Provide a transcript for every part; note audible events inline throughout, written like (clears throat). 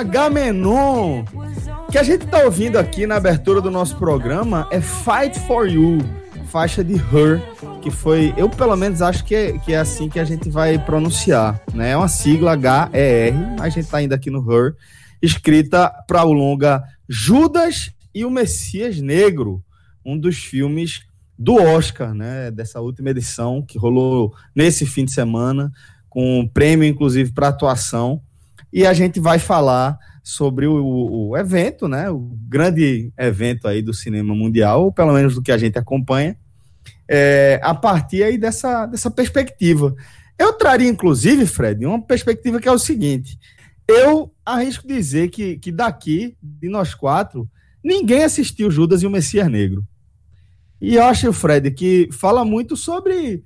H-Menon. O que a gente tá ouvindo aqui na abertura do nosso programa é Fight For You, faixa de Her, que foi, eu pelo menos acho que é, que é assim que a gente vai pronunciar, né? É uma sigla H-E-R, a gente tá ainda aqui no Her, escrita para o longa Judas e o Messias Negro, um dos filmes do Oscar, né? Dessa última edição que rolou nesse fim de semana com um prêmio, inclusive, para atuação. E a gente vai falar sobre o, o evento, né? O grande evento aí do cinema mundial, ou pelo menos do que a gente acompanha, é, a partir aí dessa, dessa perspectiva. Eu traria, inclusive, Fred, uma perspectiva que é o seguinte: eu arrisco dizer que, que daqui, de nós quatro, ninguém assistiu Judas e o Messias Negro. E eu acho, Fred, que fala muito sobre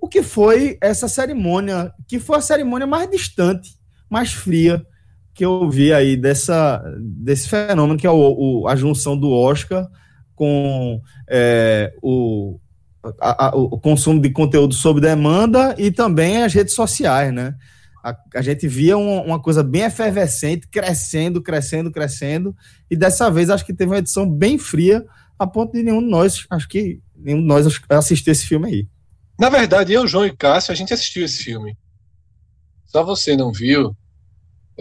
o que foi essa cerimônia, que foi a cerimônia mais distante, mais fria que eu vi aí dessa, desse fenômeno que é o, o- a junção do Oscar com é, o, a- a- o consumo de conteúdo sob demanda e também as redes sociais, né? A, a gente via um- uma coisa bem efervescente, crescendo, crescendo, crescendo, e dessa vez acho que teve uma edição bem fria, a ponto de nenhum de nós, acho que nenhum de nós assistiu esse filme aí. Na verdade, eu, João e Cássio, a gente assistiu esse filme. Só você não viu.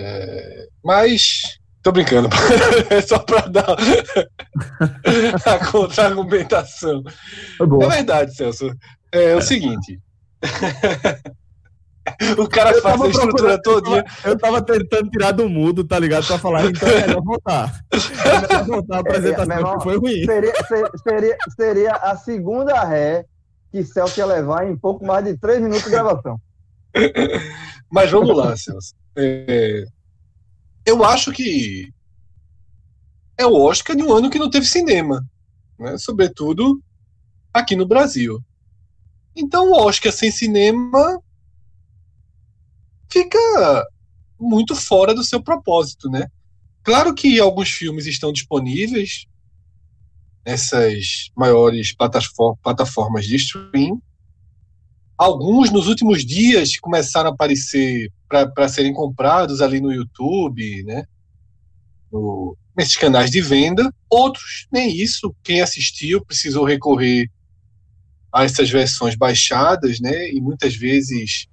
É, Mas. Tô brincando. (laughs) É só pra dar (laughs) a contra-argumentação. É boa. verdade, Celso. É, o seguinte. (laughs) o cara Eu faz a estrutura todinha. Eu tava tentando tirar do mudo, tá ligado? Pra falar, então é melhor voltar. É melhor voltar a apresentação, meu irmão, que foi ruim. Seria, ser- seria, seria a segunda ré que Celso ia levar em pouco mais de três minutos de gravação. Mas vamos lá, Celso. É, eu acho que é o Oscar de um ano que não teve cinema, né? sobretudo aqui no Brasil. Então, o Oscar sem cinema fica muito fora do seu propósito, né? Claro que alguns filmes estão disponíveis nessas maiores platafor- plataformas de stream, Alguns nos últimos dias começaram a aparecer para serem comprados ali no YouTube, né? No- nesses canais de venda. Outros, nem isso. Quem assistiu precisou recorrer a essas versões baixadas, né? E muitas vezes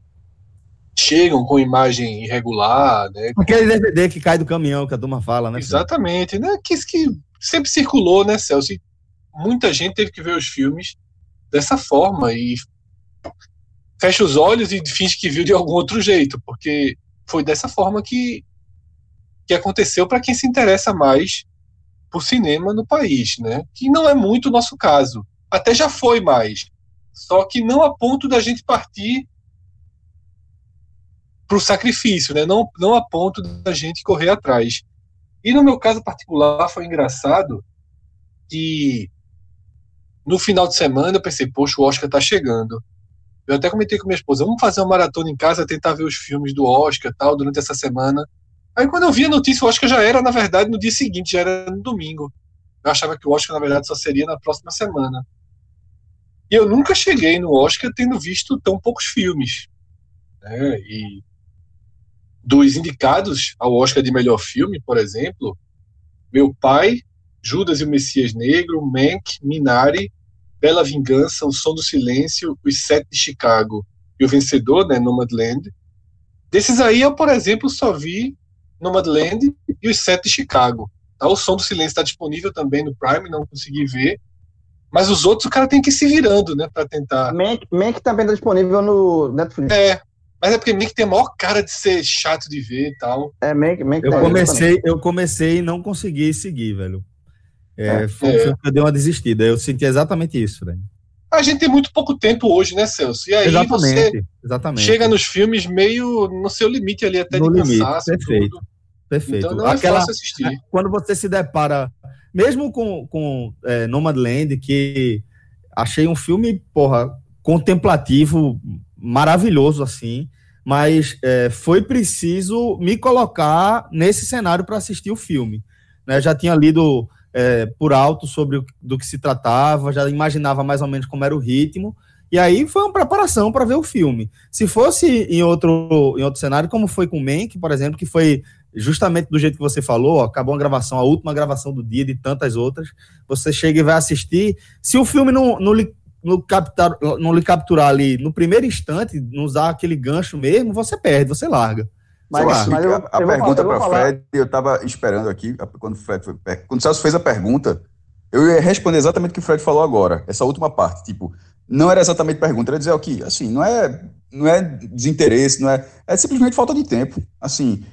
chegam com imagem irregular, né? Aquele DVD que cai do caminhão, que a turma fala, né? Exatamente, né? Que isso que sempre circulou, né, Celso? E muita gente teve que ver os filmes dessa forma e fecha os olhos e finge que viu de algum outro jeito, porque foi dessa forma que, que aconteceu para quem se interessa mais por cinema no país, né? Que não é muito o nosso caso. Até já foi mais. Só que não a ponto da gente partir para o sacrifício, né? Não, não a ponto da gente correr atrás. E no meu caso particular foi engraçado que no final de semana eu pensei, poxa, o Oscar tá chegando. Eu até comentei com minha esposa, vamos fazer uma maratona em casa, tentar ver os filmes do Oscar tal, durante essa semana. Aí quando eu vi a notícia, o Oscar já era, na verdade, no dia seguinte, já era no domingo. Eu achava que o Oscar, na verdade, só seria na próxima semana. E eu nunca cheguei no Oscar tendo visto tão poucos filmes. Né? E dos indicados ao Oscar de melhor filme, por exemplo, Meu Pai, Judas e o Messias Negro, Mank, Minari, Bela Vingança, O Som do Silêncio, Os Sete de Chicago e o vencedor, né, Nomadland. Desses aí, eu, por exemplo, só vi Nomadland e Os Sete de Chicago. Tá? O Som do Silêncio está disponível também no Prime, não consegui ver. Mas os outros, o cara tem que ir se virando, né, para tentar. Mank, Mank também tá disponível no Netflix. É, mas é porque Mank tem a maior cara de ser chato de ver e tal. É, Mank, Mank Eu tá- comecei, eu comecei e não consegui seguir, velho. É, foi um É. filme que eu dei uma desistida. Eu senti exatamente isso, velho. A gente tem muito pouco tempo hoje, né, Celso? E aí você Exatamente, exatamente. chega nos filmes meio no seu limite ali, até No de limite, cansaço. perfeito. tudo. Perfeito. Então é Aquela, assistir. quando você se depara, mesmo com, com é, Nomadland, que achei um filme, porra, contemplativo, maravilhoso, assim, mas é, foi preciso me colocar nesse cenário para assistir o filme. Né? Já tinha lido é, por alto sobre o, do que se tratava, já imaginava mais ou menos como era o ritmo, e aí foi uma preparação para ver o filme. Se fosse em outro, em outro cenário, como foi com Mank, por exemplo, que foi justamente do jeito que você falou, ó, acabou a gravação, a última gravação do dia, de tantas outras, você chega e vai assistir. Se o filme não, não, lhe, não, captar, não lhe capturar ali no primeiro instante, não usar aquele gancho mesmo, você perde, você larga. Mas, mas eu, a, a eu pergunta para falar- Fred, eu estava esperando aqui, quando o Fred foi, quando o Celso fez a pergunta, eu ia responder exatamente o que o Fred falou agora, essa última parte, tipo, não era exatamente pergunta, era dizer o que, assim, não é, não é desinteresse, não é, é simplesmente falta de tempo, assim,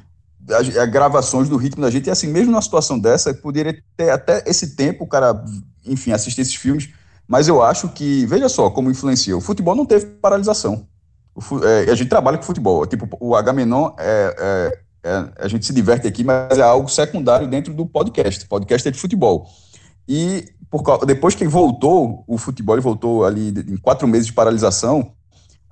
as, gravações do ritmo da gente, e assim, mesmo numa situação dessa, poderia ter até esse tempo, o cara, enfim, assistir esses filmes, mas eu acho que, veja só como influencia, o futebol não teve paralisação, é, a gente trabalha com futebol, tipo, o Agamenon é, é, é, a gente se diverte aqui, mas é algo secundário dentro do podcast. Podcast é de futebol. E por, depois que voltou, o futebol voltou ali em quatro meses de paralisação.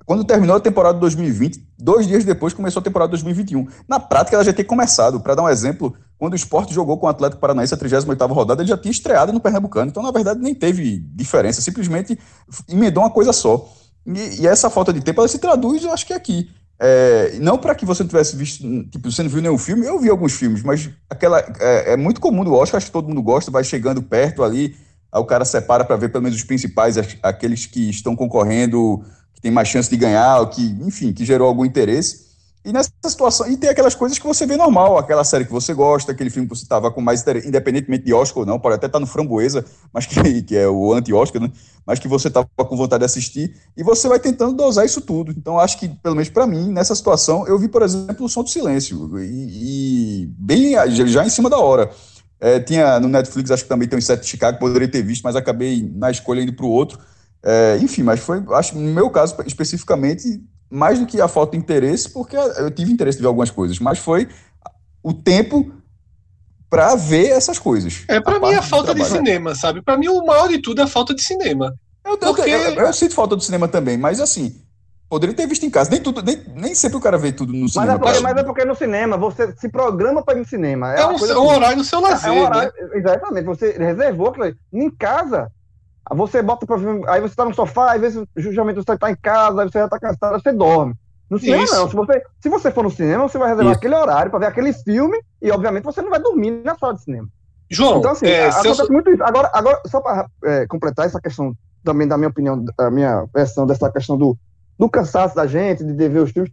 Quando terminou a temporada de 2020, dois dias depois começou a temporada de 2021. Na prática, ela já tinha começado. Para dar um exemplo, quando o esporte jogou com o Atlético Paranaense a 38 rodada, ele já tinha estreado no Pernambucano. Então, na verdade, nem teve diferença. Simplesmente emendou uma coisa só. E, e essa falta de tempo, ela se traduz, eu acho que aqui. É, não para que você não tivesse visto, tipo, você não viu nenhum filme, eu vi alguns filmes, mas aquela é, é muito comum do Oscar, acho que todo mundo gosta, vai chegando perto ali, aí o cara separa para ver pelo menos os principais, aqueles que estão concorrendo, que tem mais chance de ganhar, que, enfim, que gerou algum interesse. E nessa situação, e tem aquelas coisas que você vê normal, aquela série que você gosta, aquele filme que você estava com mais interesse, independentemente de Oscar ou não, pode até estar no Framboesa, mas que, (laughs) que é o anti-Oscar, né? Mas que você estava com vontade de assistir, e você vai tentando dosar isso tudo. Então, acho que, pelo menos para mim, nessa situação, eu vi, por exemplo, o Som do Silêncio, e, e bem já, em cima da hora. É, tinha no Netflix, acho que também tem o Sete de Chicago, poderia ter visto, mas acabei na escolha indo para o outro. É, enfim, mas foi, acho, no meu caso especificamente, mais do que a falta de interesse, porque eu tive interesse de ver algumas coisas, mas foi o tempo para ver essas coisas. É, pra A mim é do falta de cinema, sabe? Pra mim o maior de tudo é a falta de cinema. Eu, eu- Porque- eu- eu sinto falta do cinema também, mas assim, poderia ter visto em casa. Nem, tudo, nem, nem sempre o cara vê tudo no Mas cinema. é, porque, mas é porque no cinema você se programa para ir no cinema. É, uma um, coisa é um assim. horário do seu lazer, É um horário, né? exatamente. Você reservou aquilo ali. Em casa, você bota pra ver, aí você tá no sofá, às vezes justamente você tá em casa, aí você já tá cansado, você dorme. No cinema Isso. não. Se você, se você for no cinema, você vai reservar Isso. aquele horário pra ver aquele filme e obviamente você não vai dormir na sala de cinema. João, Então assim, é, acontece muito isso. Agora, agora só para completar essa questão também da minha opinião, da minha versão dessa questão do, do cansaço da gente, de ver os filmes.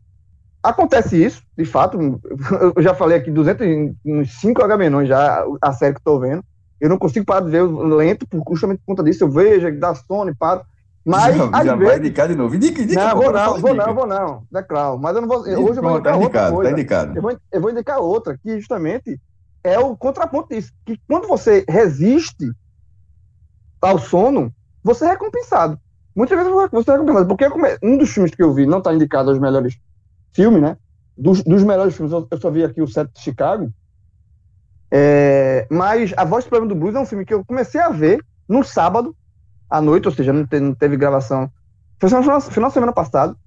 Acontece isso, de fato. (laughs) Eu já falei aqui 205 Agamenões já, a série que estou vendo. Eu não consigo parar de ver lento, por, justamente por conta disso. Eu vejo, dá sono e paro. Mas, já, às já vai vezes. indicar de novo. Indica, indica, Não, vou não, vou não, vou não. É claro. Mas eu não vou. Hoje eu vou tá indicar outra indicado, coisa. tá indicado. Eu vou, eu vou indicar outra, que justamente é o contraponto disso. Que quando você resiste ao sono, você é recompensado. Muitas vezes você é recompensado. Porque um dos filmes que eu vi, não está indicado aos melhores filmes, né? Dos, dos melhores filmes, eu, eu só vi aqui o Sete de Chicago. É, mas A Voz do Problema do Blues é um filme que eu comecei a ver no sábado à noite, ou seja, não, te- não teve gravação. Foi no final, de semana passado.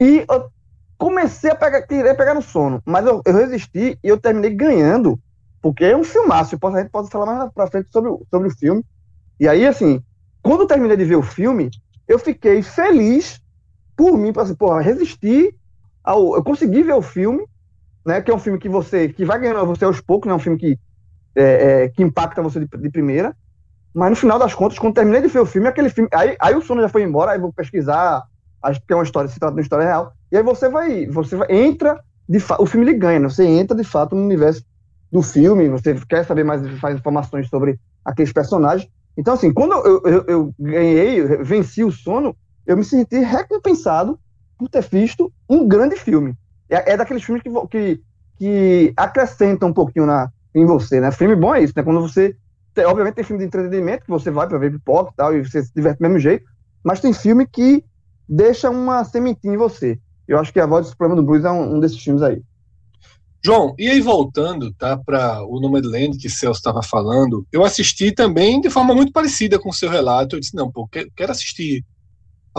E eu comecei a pegar, querer pegar no sono, mas eu, eu resisti e eu terminei ganhando, porque é um filmaço. posso- A gente pode falar mais pra frente sobre, sobre o filme. E aí, assim, quando eu terminei de ver o filme, eu fiquei feliz por mim, assim, porra, resistir ao. Eu consegui ver o filme, né? Que é um filme que você. que vai ganhando você aos poucos, né? Um filme que, é, é, que impacta você de, de primeira. Mas no final das contas, quando terminei de ver o filme, aquele filme. Aí, aí o sono já foi embora, aí vou pesquisar, acho que é uma história, se trata de uma história real. E aí você vai. Você vai, entra, de o filme ele ganha, né? Você entra de fato no universo do filme, você quer saber mais, faz informações sobre aqueles personagens. Então, assim, quando eu, eu, eu ganhei, eu venci o sono, eu me senti recompensado por ter visto um grande filme. É, é daqueles filmes que, que, que acrescentam um pouquinho na, em você, né? Filme bom é isso, né? Quando você. tem- obviamente tem filme de entretenimento que você vai para ver pipoca e tal, e você se diverte do mesmo jeito, mas tem filme que deixa uma sementinha em você. Eu acho que A Voz do Supremo do Blues é um, um desses filmes aí. João, e aí voltando, tá, para o Nomadland que Celso estava falando, eu assisti também de forma muito parecida com o seu relato. Eu disse, não, pô, que- quero assistir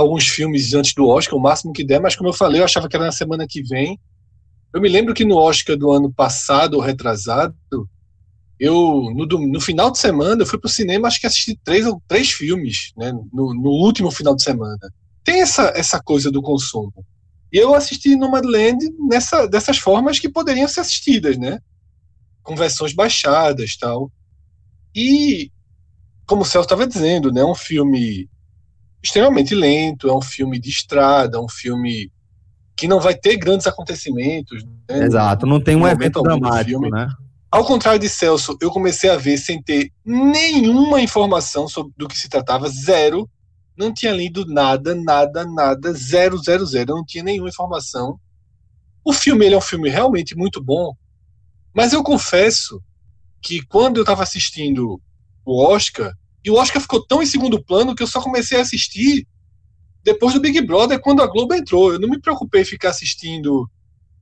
alguns filmes antes do Oscar, o máximo que der, mas como eu falei, eu achava que era na semana que vem. Eu me lembro que no Oscar do ano passado, ou retrasado, eu, no, no final de semana, eu fui pro cinema, acho que assisti três, três filmes, né, no, no último final de semana. Tem essa, essa coisa do consumo. E eu assisti Nomadland nessa, dessas formas que poderiam ser assistidas, né? Com versões baixadas tal. E, como o Celso estava dizendo, né? Um filme extremamente lento, é um filme de estrada, é um filme que não vai ter grandes acontecimentos. Né? Exato, não tem um evento dramático, filme. né? Ao contrário de Celso, eu comecei a ver sem ter nenhuma informação sobre do que se tratava, zero. Não tinha lido nada, nada, nada, zero, zero, zero. Eu não tinha nenhuma informação. O filme ele é um filme realmente muito bom, mas eu confesso que quando eu estava assistindo o Oscar, e o Oscar ficou tão em segundo plano que eu só comecei a assistir depois do Big Brother, quando a Globo entrou. Eu não me preocupei em ficar assistindo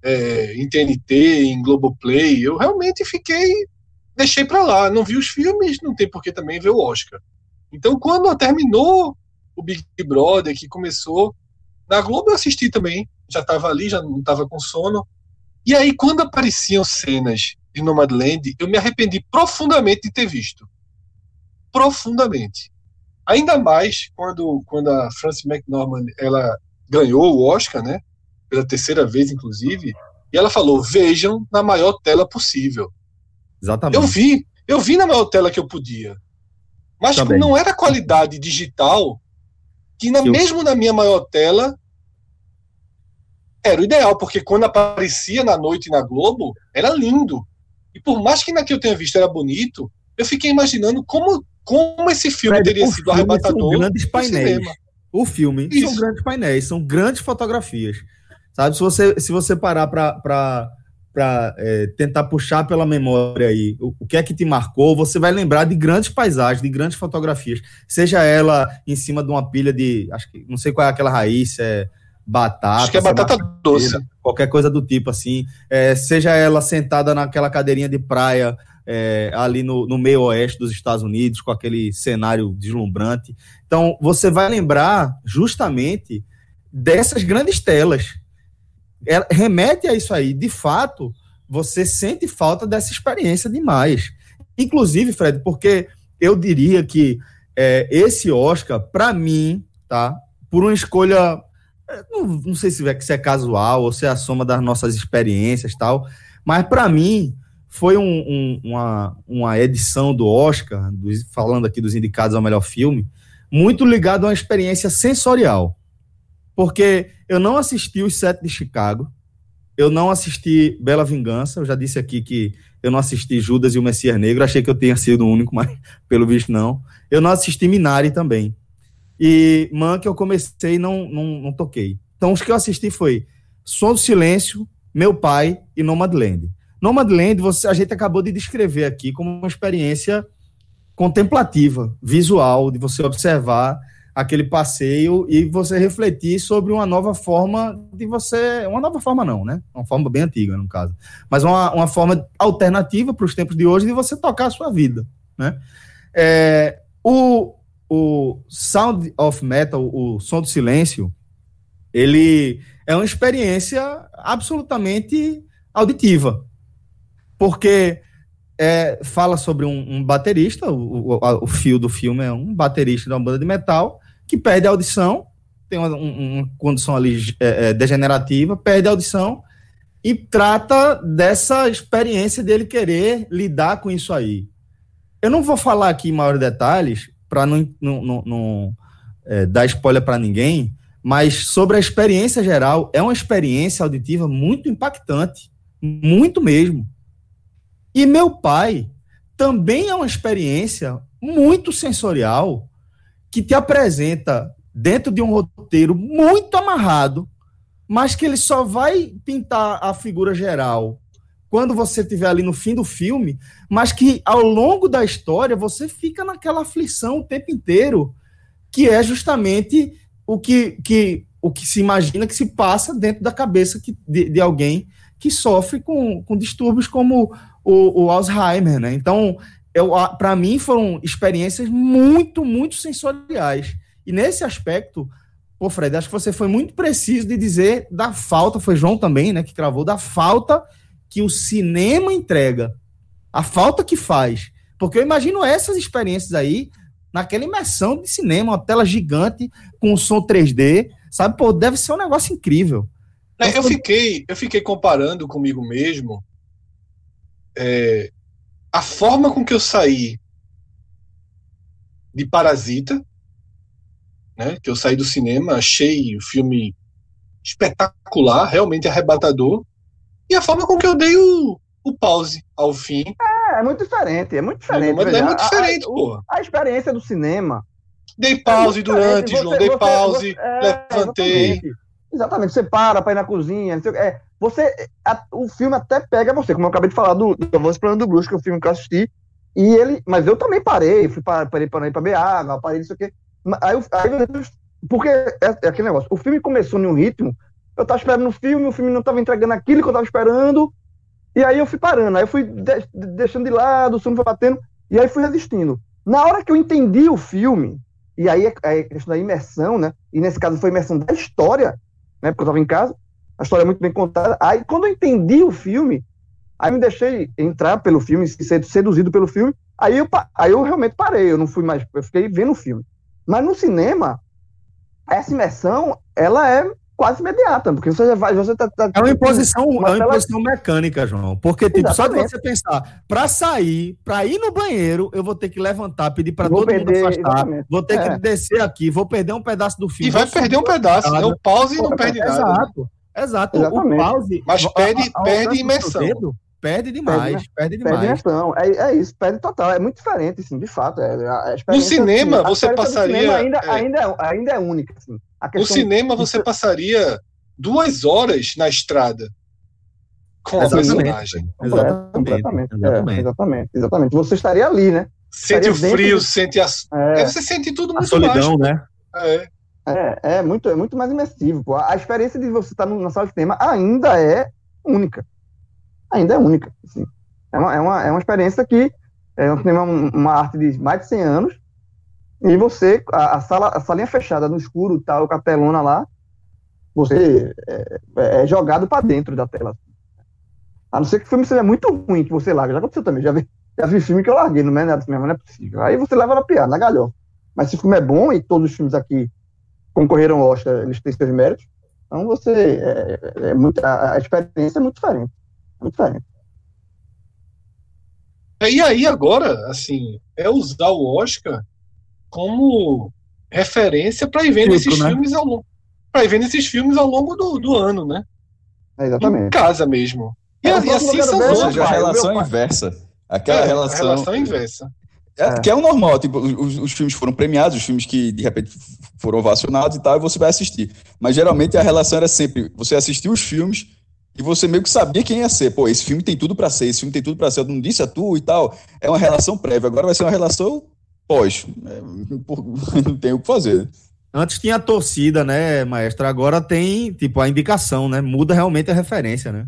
é, em TNT, em Globoplay. Eu realmente fiquei. Deixei pra lá. Não vi os filmes, não tem por que também ver o Oscar. Então, quando terminou o Big Brother, que começou, na Globo eu assisti também. Já estava ali, já não estava com sono. E aí, quando apareciam cenas de Nomadland, eu me arrependi profundamente de ter visto. Profundamente. Ainda mais quando, quando a Frances McDormand ela ganhou o Oscar, né? Pela terceira vez, inclusive. E ela falou: vejam na maior tela possível. Exatamente. Eu vi, eu vi na maior tela que eu podia. Mas Também. não era qualidade digital que na, Eu- mesmo na minha maior tela era o ideal, porque quando aparecia na noite na Globo, era lindo. E por mais que na que eu tenha visto era bonito, eu fiquei imaginando como, como esse filme Fred, teria o sido filme arrebatador São grandes painéis. O filme são Isso. grandes painéis, são grandes fotografias. Sabe, se você, se você parar para tentar puxar pela memória aí o, o que é que te marcou, você vai lembrar de grandes paisagens, de grandes fotografias. Seja ela em cima de uma pilha de. Acho que não sei qual é aquela raiz, é batata. Acho que é se batata doce. qualquer coisa do tipo assim. É, seja ela sentada naquela cadeirinha de praia é, ali no, no meio oeste dos Estados Unidos, com aquele cenário deslumbrante. Então, você vai lembrar justamente dessas grandes telas. Ela remete a isso aí. De fato, você sente falta dessa experiência demais. Inclusive, Fred, porque eu diria que é, esse Oscar, para mim, tá? Por uma escolha é, não, não sei se é, se é casual ou se é a soma das nossas experiências tal, mas para mim foi um- um- uma, uma edição do Oscar, dos- falando aqui dos indicados ao melhor filme, muito ligado a uma experiência sensorial. Porque eu não assisti os Sete de Chicago, eu não assisti Bela Vingança, eu já disse aqui que eu não assisti Judas e o Messias Negro, achei que eu tinha sido o único, (laughs) mas pelo visto não. Eu não assisti Minari também. E Man, que eu comecei e não, não, não toquei. Então, os que eu assisti foi Som do Silêncio, Meu Pai e Nomadland. Nomadland, você, a gente acabou de descrever aqui como uma experiência contemplativa, visual, de você observar aquele passeio e você refletir sobre uma nova forma de você. Uma nova forma, não, né? Uma forma bem antiga, no caso. Mas uma, uma forma alternativa para os tempos de hoje de você tocar a sua vida, né? É, o, o Sound of Metal, o som do silêncio, ele é uma experiência absolutamente auditiva, porque é, fala sobre um, um baterista, o, o, o fio do filme é um baterista de uma banda de metal que perde a audição, tem uma, um- uma condição ali é, é, degenerativa, perde a audição e trata dessa experiência dele querer lidar com isso aí. Eu não vou falar aqui em maiores detalhes para não, não, não- não, é, dar spoiler para ninguém, mas sobre a experiência geral, é uma experiência auditiva muito impactante, muito mesmo. E meu pai também é uma experiência muito sensorial que te apresenta dentro de um roteiro muito amarrado, mas que ele só vai pintar a figura geral quando você estiver ali no fim do filme, mas que ao longo da história você fica naquela aflição o tempo inteiro, que é justamente o que, que, o que se imagina que se passa dentro da cabeça que, de, de alguém que sofre com, com distúrbios como o, o Alzheimer, né? Então, para mim foram experiências muito, muito sensoriais. E nesse aspecto, pô, Fred, acho que você foi muito preciso de dizer da falta, foi João também, né, que cravou, da falta que o cinema entrega, a falta que faz. Porque eu imagino essas experiências aí, naquela imersão de cinema, uma tela gigante, com um som 3D, sabe? Pô, deve ser um negócio incrível. É, eu fiquei, eu fiquei comparando comigo mesmo é, a forma com que eu saí de Parasita, né? Que eu saí do cinema, achei o filme espetacular, realmente arrebatador, e a forma com que eu dei o, o pause ao fim. É, é muito diferente, é muito diferente. Mas é muito a- a- diferente, o- pô. A experiência do cinema. Dei pause é durante, diferente. João, Você- dei você- pause, você- é, levantei. Exatamente. Exatamente, você para para ir na cozinha, é, você, a- o filme até pega você, como eu acabei de falar do, do Voz Plano do Bruxo, que é o filme que eu assisti, e ele, mas eu também parei, fui para, parei para ir para beber água, parei não sei o quê, Ma- aí, aí porque é, é aquele negócio, o filme começou em um ritmo, eu tava esperando o filme, o filme não tava entregando aquilo que eu tava esperando, e aí eu fui parando, aí eu fui de- deixando de lado, o filme foi batendo, e aí fui resistindo. Na hora que eu entendi o filme, e aí é é a questão da imersão, né? E nesse caso foi a imersão da história, né? Porque eu estava em casa, a história é muito bem contada. Aí quando eu entendi o filme, aí me deixei entrar pelo filme, ser seduzido pelo filme. Aí eu, aí eu realmente parei, eu não fui mais, eu fiquei vendo o filme. Mas no cinema, essa imersão, ela é quase imediata, porque você já vai, você tá, tá- É uma imposição, é Uma uma tela- imposição mecânica, João. Porque, tipo, só de você pensar, pra sair, pra ir no banheiro, eu vou ter que levantar, pedir pra Vou todo perder, mundo afastar, exatamente. vou ter É. que descer aqui, vou perder um pedaço do filme. E vai perder um pedaço, né? escada. O pause não perde nada. Exato, exato. Exatamente. O pause. Mas a- perde- a- ao perde alcance do imersão. Perde demais, Perde, perde, Perde demais. imersão. É, é isso, perde total. É muito diferente, assim, de fato. É, a- a No cinema, assim, a você passaria, cinema ainda, é. ainda, é, ainda é única. Assim. A No cinema você passaria duas horas na estrada com a Exatamente. personagem. completa, Exatamente, completamente. É, exatamente. exatamente, exatamente. Você estaria ali, né? Sente o Estaria frio, do- sente a. É, É, você sente tudo A muito solidão, né? mais. É. é, é, muito, é muito mais imersivo. pô. A experiência de você estar no- na sala de cinema ainda é única. Ainda é única. assim. É, uma, é, uma, é uma experiência que é um cinema, um- uma arte de mais de 100 anos. E você, a, a sala, a salinha fechada no escuro, tal, com a telona lá, você é, é- é jogado para dentro da tela. A não ser que o filme seja muito ruim, que você larga. Já aconteceu também. Já vi, já vi filme que eu larguei no meio do cinema, não é possível. Aí você leva na piada, na galhofa. Mas se o filme é bom e todos os filmes aqui concorreram ao Oscar, eles têm seus méritos, então você. É, é muito, a, a experiência é muito diferente. É, E aí agora, assim, é usar o Oscar como referência para ir vendo esses né? filmes ao longo. Para ir vendo esses filmes ao longo do, do ano, né? É, Em exatamente. casa mesmo. E, É, e assim são os a relação inversa. Aquela É, relação. a relação inversa. É, que é o normal, tipo, os, os filmes foram premiados, os filmes que de repente foram ovacionados e tal, e você vai assistir. Mas geralmente a relação era sempre, você assistiu os filmes e você meio que sabia quem ia ser. Pô, esse filme tem tudo pra ser, esse filme tem tudo pra ser, eu não disse a tu e tal. É uma relação prévia, agora vai ser uma relação pós. É, por- (laughs) não tem o que fazer. Antes tinha a torcida, né, maestro? Agora tem, tipo, a indicação, né? Muda realmente a referência, né?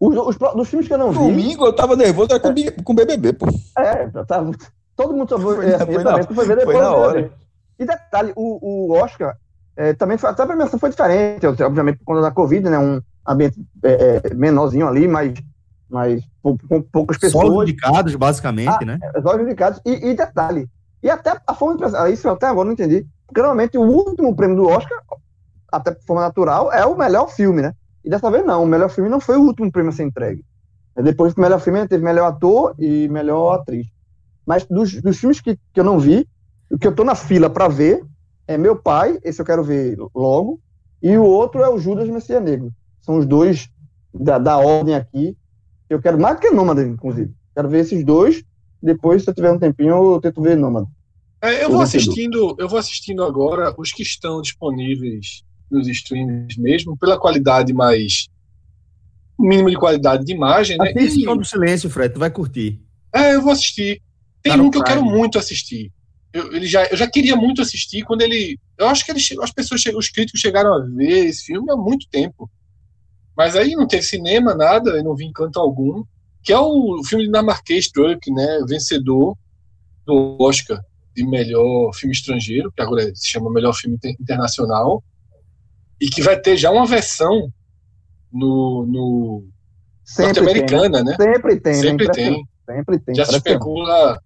Os, os, dos filmes que eu não vi. Domingo eu tava nervoso era com, bi- com BBB, pô. É, tá, todo mundo só foi, Foi é, na- foi eu na- também, foi ver depois foi na hora. E detalhe, o, o Oscar é, também foi, até a premiação foi diferente, obviamente por conta da Covid, né? Um ambiente é, é, menorzinho ali, mas, mas com, poucas Só os pessoas, indicados, basicamente, Ah, né? só os indicados. E, e detalhe, e até a forma de pensar, isso eu até agora não entendi. porque normalmente o último prêmio do Oscar, até por forma natural, é o melhor filme, né? E dessa vez não, o melhor filme não foi o último prêmio a ser entregue. Depois do melhor filme teve melhor ator e melhor atriz. Mas dos, dos filmes que, que eu não vi, o que eu tô na fila para ver é Meu Pai, esse eu quero ver logo, e o outro é o Judas Messias Negro. São os dois da, da ordem aqui, eu quero mais do que Nômade, inclusive. Quero ver esses dois, depois, se eu tiver um tempinho, eu tento ver Nômade. É, eu vou assistindo, eu vou assistindo agora os que estão disponíveis nos streams mesmo, pela qualidade mais o mínimo de qualidade de imagem, né? Assiste E- do Silêncio, Fred, tu vai curtir. É, eu vou assistir. Tem Tá um que eu quero muito assistir. Eu, ele já, eu já queria muito assistir quando ele. Eu acho que ele, as pessoas, os críticos chegaram a ver esse filme há muito tempo. Mas aí não teve cinema, nada, eu não vi encanto algum. Que é o filme dinamarquês Truck, né? Vencedor do Oscar de melhor filme estrangeiro, que agora se chama melhor filme inter- internacional. E que vai ter já uma versão no, no tem, né? norte-americana, né? Sempre tem, né? Sempre Impressionante. tem. Sempre tem. já se que- especula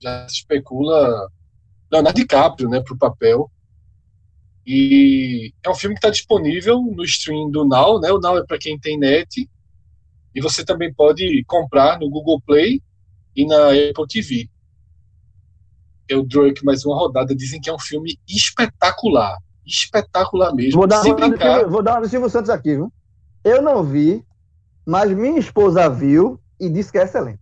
já se especula Leonardo DiCaprio né pro papel e é um filme que está disponível no stream do Now né? O Now é para quem tem net. E você também pode comprar no Google Play e na Apple TV é o Drake mais uma rodada. Dizem que é um filme espetacular. Espetacular mesmo. Vou dar, se uma de brincar. vou dar uma Silvio Santos aqui, viu? Eu não vi, mas minha esposa viu e disse que é excelente.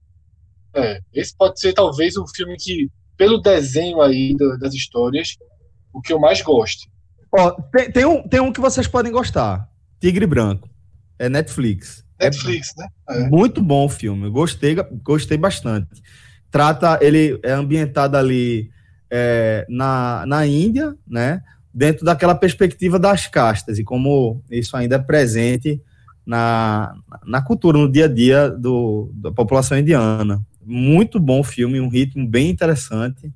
É, esse pode ser talvez um filme que, pelo desenho aí da- das histórias, o que eu mais gosto. Ó, tem, tem um, tem um que vocês podem gostar. Tigre Branco. É Netflix. Netflix, né? É. Muito bom o filme. Gostei, gostei bastante. Trata, ele é ambientado ali é, na, na Índia, né? Dentro daquela perspectiva das castas e como isso ainda é presente na, na cultura, no dia a dia do, da população indiana. Muito bom filme, um ritmo bem interessante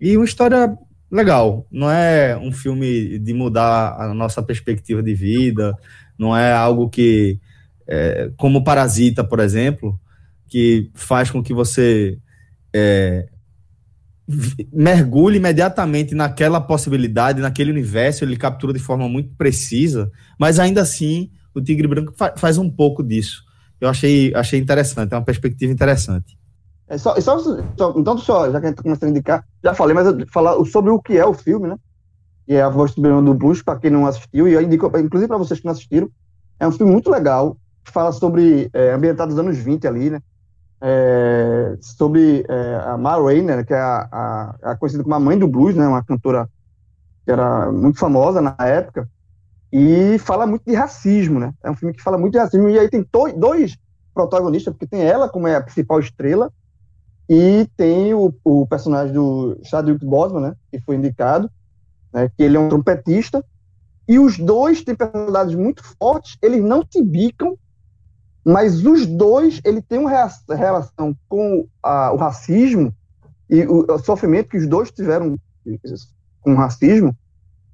e uma história legal. Não é um filme de mudar a nossa perspectiva de vida, não é algo que, é, como Parasita, por exemplo, que faz com que você é, mergulhe imediatamente naquela possibilidade, naquele universo, ele captura de forma muito precisa, mas ainda assim o Tigre Branco fa- faz um pouco disso. Eu achei, achei interessante, é uma perspectiva interessante. É só, é só, só- então, só, já que a gente tá começando a indicar, já falei, mas eu falar sobre o que é o filme, né? Que é a voz do Bruno do Blues, para quem não assistiu, e eu indico, inclusive para vocês que não assistiram, é um filme muito legal, que fala sobre, é, ambientado nos anos 20 ali, né? É, sobre é, a Ma Rainey, que é a, a, a conhecida como a mãe do blues, né? Uma cantora que era muito famosa na época, e fala muito de racismo, né? É um filme que fala muito de racismo, e aí tem to- dois protagonistas, porque tem ela como é a principal estrela, e tem o, o personagem do Chadwick Boseman, né, que foi indicado, né, que ele é um trompetista, e os dois têm personalidades muito fortes, eles não se bicam, mas os dois, ele tem uma relação com a- o racismo e o, o sofrimento que os dois tiveram com o racismo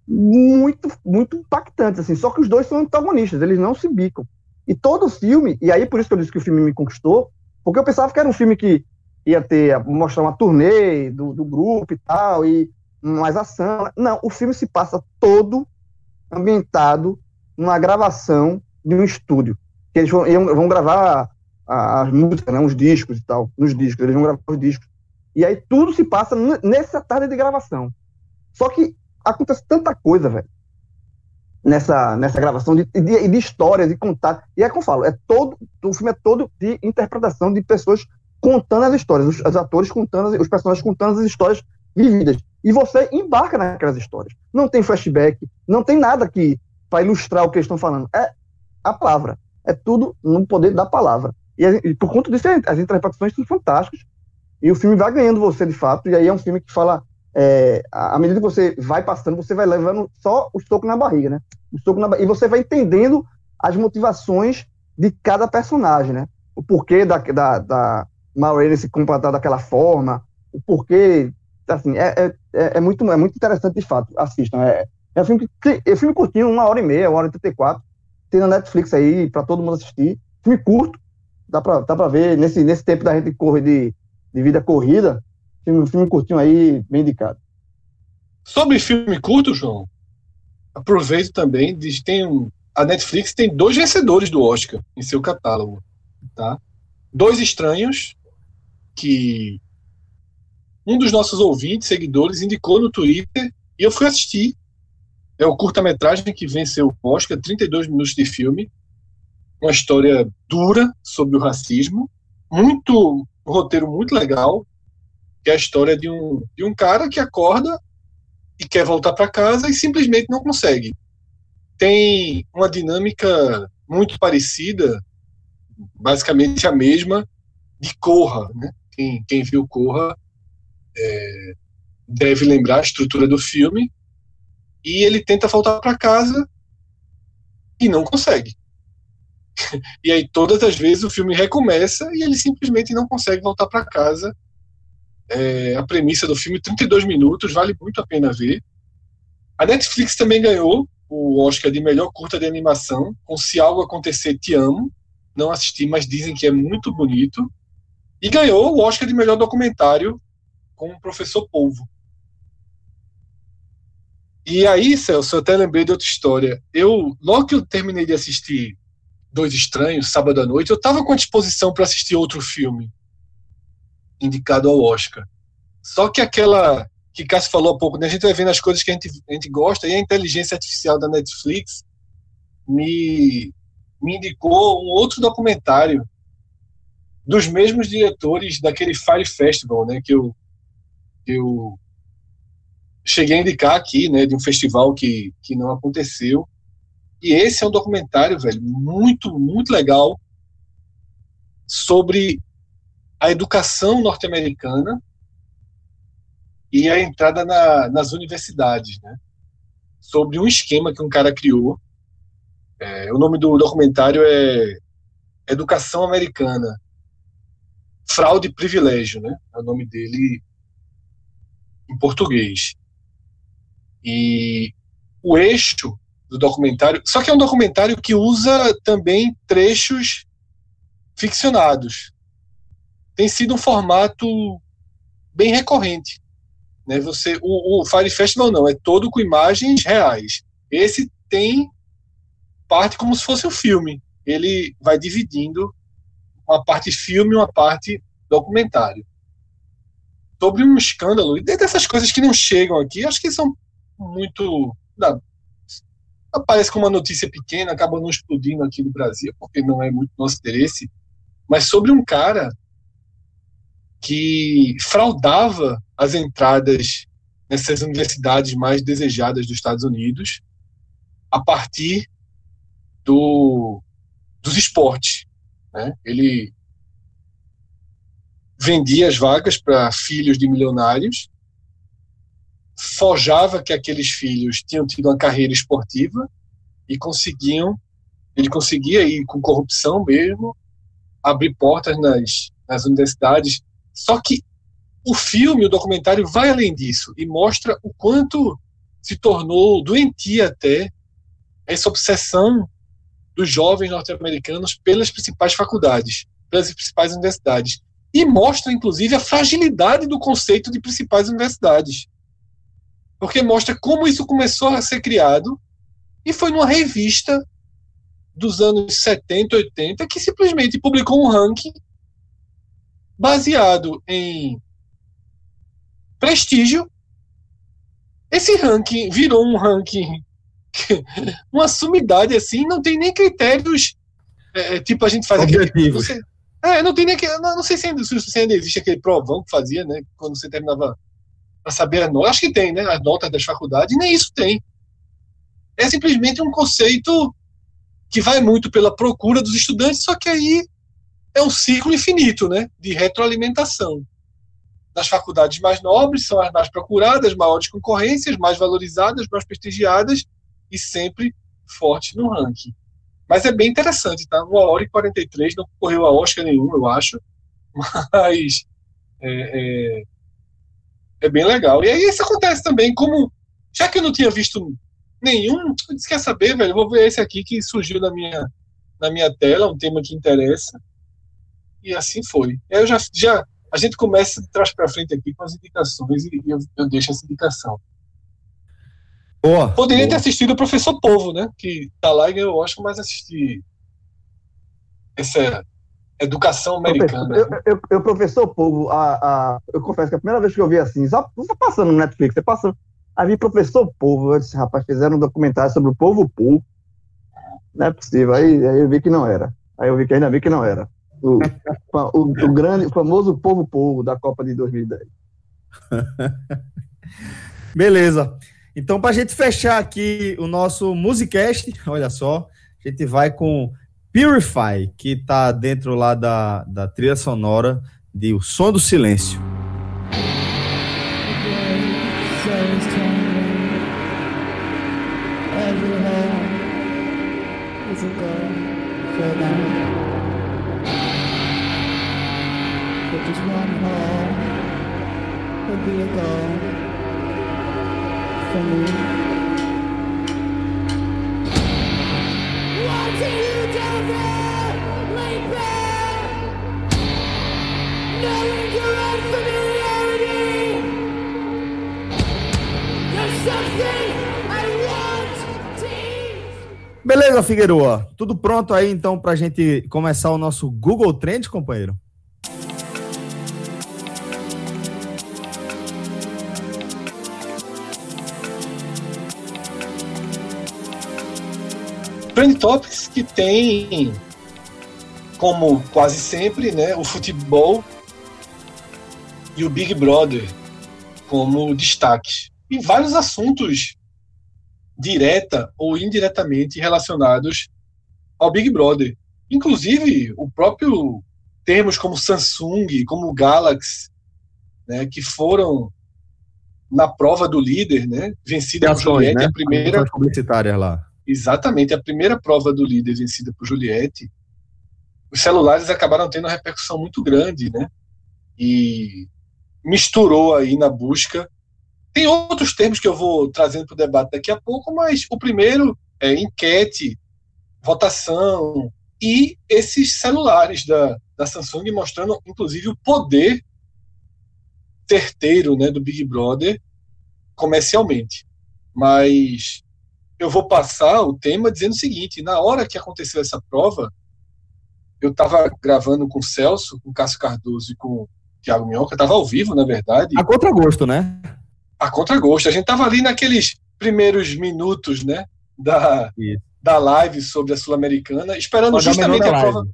muito, muito impactante, assim, só que os dois são antagonistas, eles não se bicam. E todo o filme, e aí por isso que eu disse que o filme me conquistou, porque eu pensava que era um filme que ia ter, mostrar uma turnê do, do grupo e tal, e mais ação. Não, o filme se passa todo ambientado numa gravação de um estúdio. Que eles vão, vão gravar as músicas, né, os discos e tal, nos discos, eles vão gravar os discos. E aí tudo se passa nessa tarde de gravação. Só que acontece tanta coisa, velho, nessa, nessa gravação de, de, de histórias, de contar. E é como eu falo, é todo, o filme é todo de interpretação de pessoas contando as histórias, os, os atores contando, os personagens contando as histórias vividas. E você embarca naquelas histórias. Não tem flashback, não tem nada que para ilustrar o que eles estão falando. É a palavra. É tudo no poder da palavra. E, e por conta disso, as interpretações são fantásticas. E o filme vai ganhando você de fato. E aí é um filme que fala. é, à medida que você vai passando, você vai levando só o soco na barriga, né? O soco na E você vai entendendo as motivações de cada personagem, né? O porquê da, da, da Maureen se comportar daquela forma, o porquê. Assim, é, é, é, é muito, é muito interessante de fato. Assistam. É, é um filme que. É um filme curtinho, uma hora e meia, uma hora e 34. Tem na Netflix aí para todo mundo assistir. Filme curto. Dá pra, dá pra ver nesse, nesse tempo da gente correr de, de vida corrida. Filme, filme curtinho aí, bem indicado. Sobre filme curto, João, aproveito também, diz, tem um, a Netflix tem dois vencedores do Oscar em seu catálogo, tá? Dois estranhos que um dos nossos ouvintes, seguidores, indicou no Twitter e eu fui assistir. É o curta-metragem que venceu o Oscar, 32 minutos de filme, uma história dura sobre o racismo, muito um roteiro muito legal, que é a história de um, de um cara que acorda e quer voltar para casa e simplesmente não consegue. Tem uma dinâmica muito parecida, basicamente a mesma, de Corra. Né? Quem, quem viu Corra é, deve lembrar a estrutura do filme. E ele tenta voltar para casa e não consegue. (laughs) e aí todas as vezes o filme recomeça e ele simplesmente não consegue voltar para casa é, a premissa do filme, 32 minutos, vale muito a pena ver. A Netflix também ganhou o Oscar de melhor curta de animação, com Se Algo Acontecer, Te Amo. Não assisti, mas dizem que é muito bonito. E ganhou o Oscar de melhor documentário com o Professor Polvo. E aí, Celso, eu até lembrei de outra história. Eu, logo que eu terminei de assistir Dois Estranhos, sábado à noite, eu estava com a disposição para assistir outro filme indicado ao Oscar. Só que aquela que Cássio falou há pouco, né, a gente vai vendo as coisas que a gente, a gente gosta, e a inteligência artificial da Netflix me, me indicou um outro documentário dos mesmos diretores daquele Fire Festival, né, que eu, eu cheguei a indicar aqui, né, de um festival que, que não aconteceu. E esse é um documentário, velho, muito, muito legal sobre a educação norte-americana e a entrada na, nas universidades, né? Sobre um esquema que um cara criou. É, o nome do documentário é Educação Americana. Fraude e Privilégio, né? É o nome dele em português. E o eixo do documentário. Só que é um documentário que usa também trechos ficcionados tem sido um formato bem recorrente. Né? Você, o, o Fire Festival não, é todo com imagens reais. Esse tem parte como se fosse um filme. Ele vai dividindo uma parte filme uma parte documentário. Sobre um escândalo, e dessas coisas que não chegam aqui, acho que são muito. Aparece como uma notícia pequena, acaba não explodindo aqui no Brasil, porque não é muito nosso interesse. Mas sobre um cara que fraudava as entradas nessas universidades mais desejadas dos Estados Unidos a partir do, dos esportes. Né? Ele vendia as vagas para filhos de milionários, forjava que aqueles filhos tinham tido uma carreira esportiva e conseguiam, ele conseguia ir com corrupção mesmo, abrir portas nas, nas universidades só que o filme, o documentário, vai além disso e mostra o quanto se tornou doentia até essa obsessão dos jovens norte-americanos pelas principais faculdades, pelas principais universidades. E mostra, inclusive, a fragilidade do conceito de principais universidades. Porque mostra como isso começou a ser criado e foi numa revista dos anos 70, 80 que simplesmente publicou um ranking baseado em prestígio. Esse ranking virou um ranking, (laughs) uma sumidade assim, não tem nem critérios, é, é tipo a gente faz Objetivos. aquele. É, não tem nem não, não sei se ainda, se ainda existe aquele provão que fazia, né? Quando você terminava para saber as notas. Acho que tem, né? As notas das faculdades, nem isso tem. É simplesmente um conceito que vai muito pela procura dos estudantes, só que aí é um ciclo infinito né, de retroalimentação. Nas faculdades mais nobres são as mais procuradas, maiores concorrências, mais valorizadas, mais prestigiadas e sempre fortes no ranking. Mas é bem interessante, tá? Uma hora e 43, não correu a Oscar nenhum, eu acho. (laughs) Mas é, é, é, bem legal. E aí isso acontece também, como. Já que eu não tinha visto nenhum, eu disse, quer saber, velho? Vou ver esse aqui que surgiu na minha, na minha tela, um tema que interessa. E assim foi. Eu já, já a gente começa de trás para frente aqui com as indicações e eu, eu deixo essa indicação. Boa. Poderia ter boa. assistido o Professor Povo, né? Que tá lá e ganhou o Oscar, mas assisti essa educação americana. Eu, eu, eu, professor Povo, a, a, eu confesso que a primeira vez que eu vi assim, só, só passando no Netflix, você passando, aí vi Professor Povo, eu disse, rapaz, fizeram um documentário sobre o povo Povo. Não é possível, aí, aí eu vi que não era. Aí eu vi que ainda vi que não era. O, o, o grande, o famoso Povo Povo da Copa de 2010. (laughs) Beleza. Então, pra gente fechar aqui o nosso Musicast, (laughs) olha só, a gente vai com Purify, que tá dentro lá da, da trilha sonora de O Som do Silêncio. Watching you down there, eat. Beleza, Figueroa. Tudo pronto aí, então, pra gente começar o nosso Google Trend, companheiro? Trend Topics que tem, como quase sempre, né, o futebol e o Big Brother como destaques. E vários assuntos direta ou indiretamente relacionados ao Big Brother. Inclusive, o próprio termos como Samsung, como Galaxy, né, que foram na prova do líder, né, vencida por Juliette, a primeira lá. Exatamente, a primeira prova do líder vencida por Juliette, os celulares acabaram tendo uma repercussão muito grande, né? E misturou aí na busca. Tem outros termos que eu vou trazendo para o debate daqui a pouco, mas o primeiro é enquete, votação e esses celulares da, da Samsung mostrando, inclusive, o poder certeiro né, do Big Brother comercialmente. Mas eu vou passar o tema dizendo o seguinte: na hora que aconteceu essa prova, eu estava gravando com o Celso, com o Cássio Cardoso e com o Thiago Minhoca, estava ao vivo, na verdade, A contragosto, né? a contragosto. A gente estava ali naqueles primeiros minutos né, da, Isso. da live sobre a Sul-Americana, esperando Mas justamente a da prova.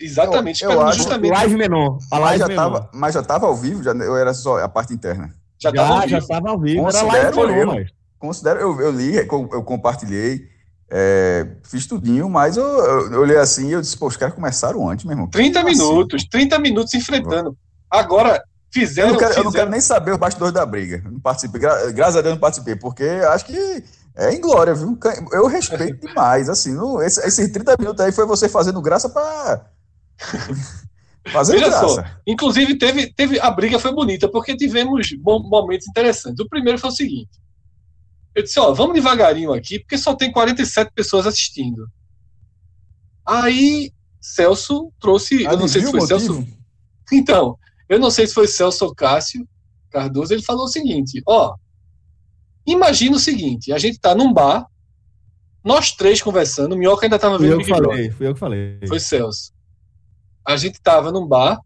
Exatamente, Eu- eu esperando acho- justamente. Live menor. A Mas live já, menor. tava, mas já tava ao vivo, já, eu era só a parte interna. Já estava ao Já, já vivo. estava ao vivo. Era live menor, mas. Considero, eu, eu li, eu eu compartilhei, é, fiz tudinho, mas eu, eu, eu olhei assim e eu disse, pô, os caras começaram antes, meu irmão. 30 Como assim? minutos, 30 minutos enfrentando. Agora, Eu fizeram. não, quero, eu não fizeram- quero nem saber os bastidores da briga. Eu Não participei, gra- graças a Deus não participei, porque acho que é inglória, viu? Eu respeito (laughs) demais, assim, não, esse- esses 30 minutos aí foi você fazendo graça pra. (laughs) fazendo Veja graça. só, inclusive teve, teve a briga foi bonita porque tivemos momentos interessantes. O primeiro foi o seguinte: eu disse, ó, vamos devagarinho aqui porque só tem 47 pessoas assistindo. Aí Celso trouxe, eu não sei se foi Celso. Então, eu não sei se foi Celso ou Cássio Cardoso, ele falou o seguinte: ó, imagina o seguinte, a gente tá num bar, nós três conversando, o Minhoca ainda tava Fui vendo eu Big que Brother. falei. Fui eu que falei. Foi Celso. A gente tava num bar,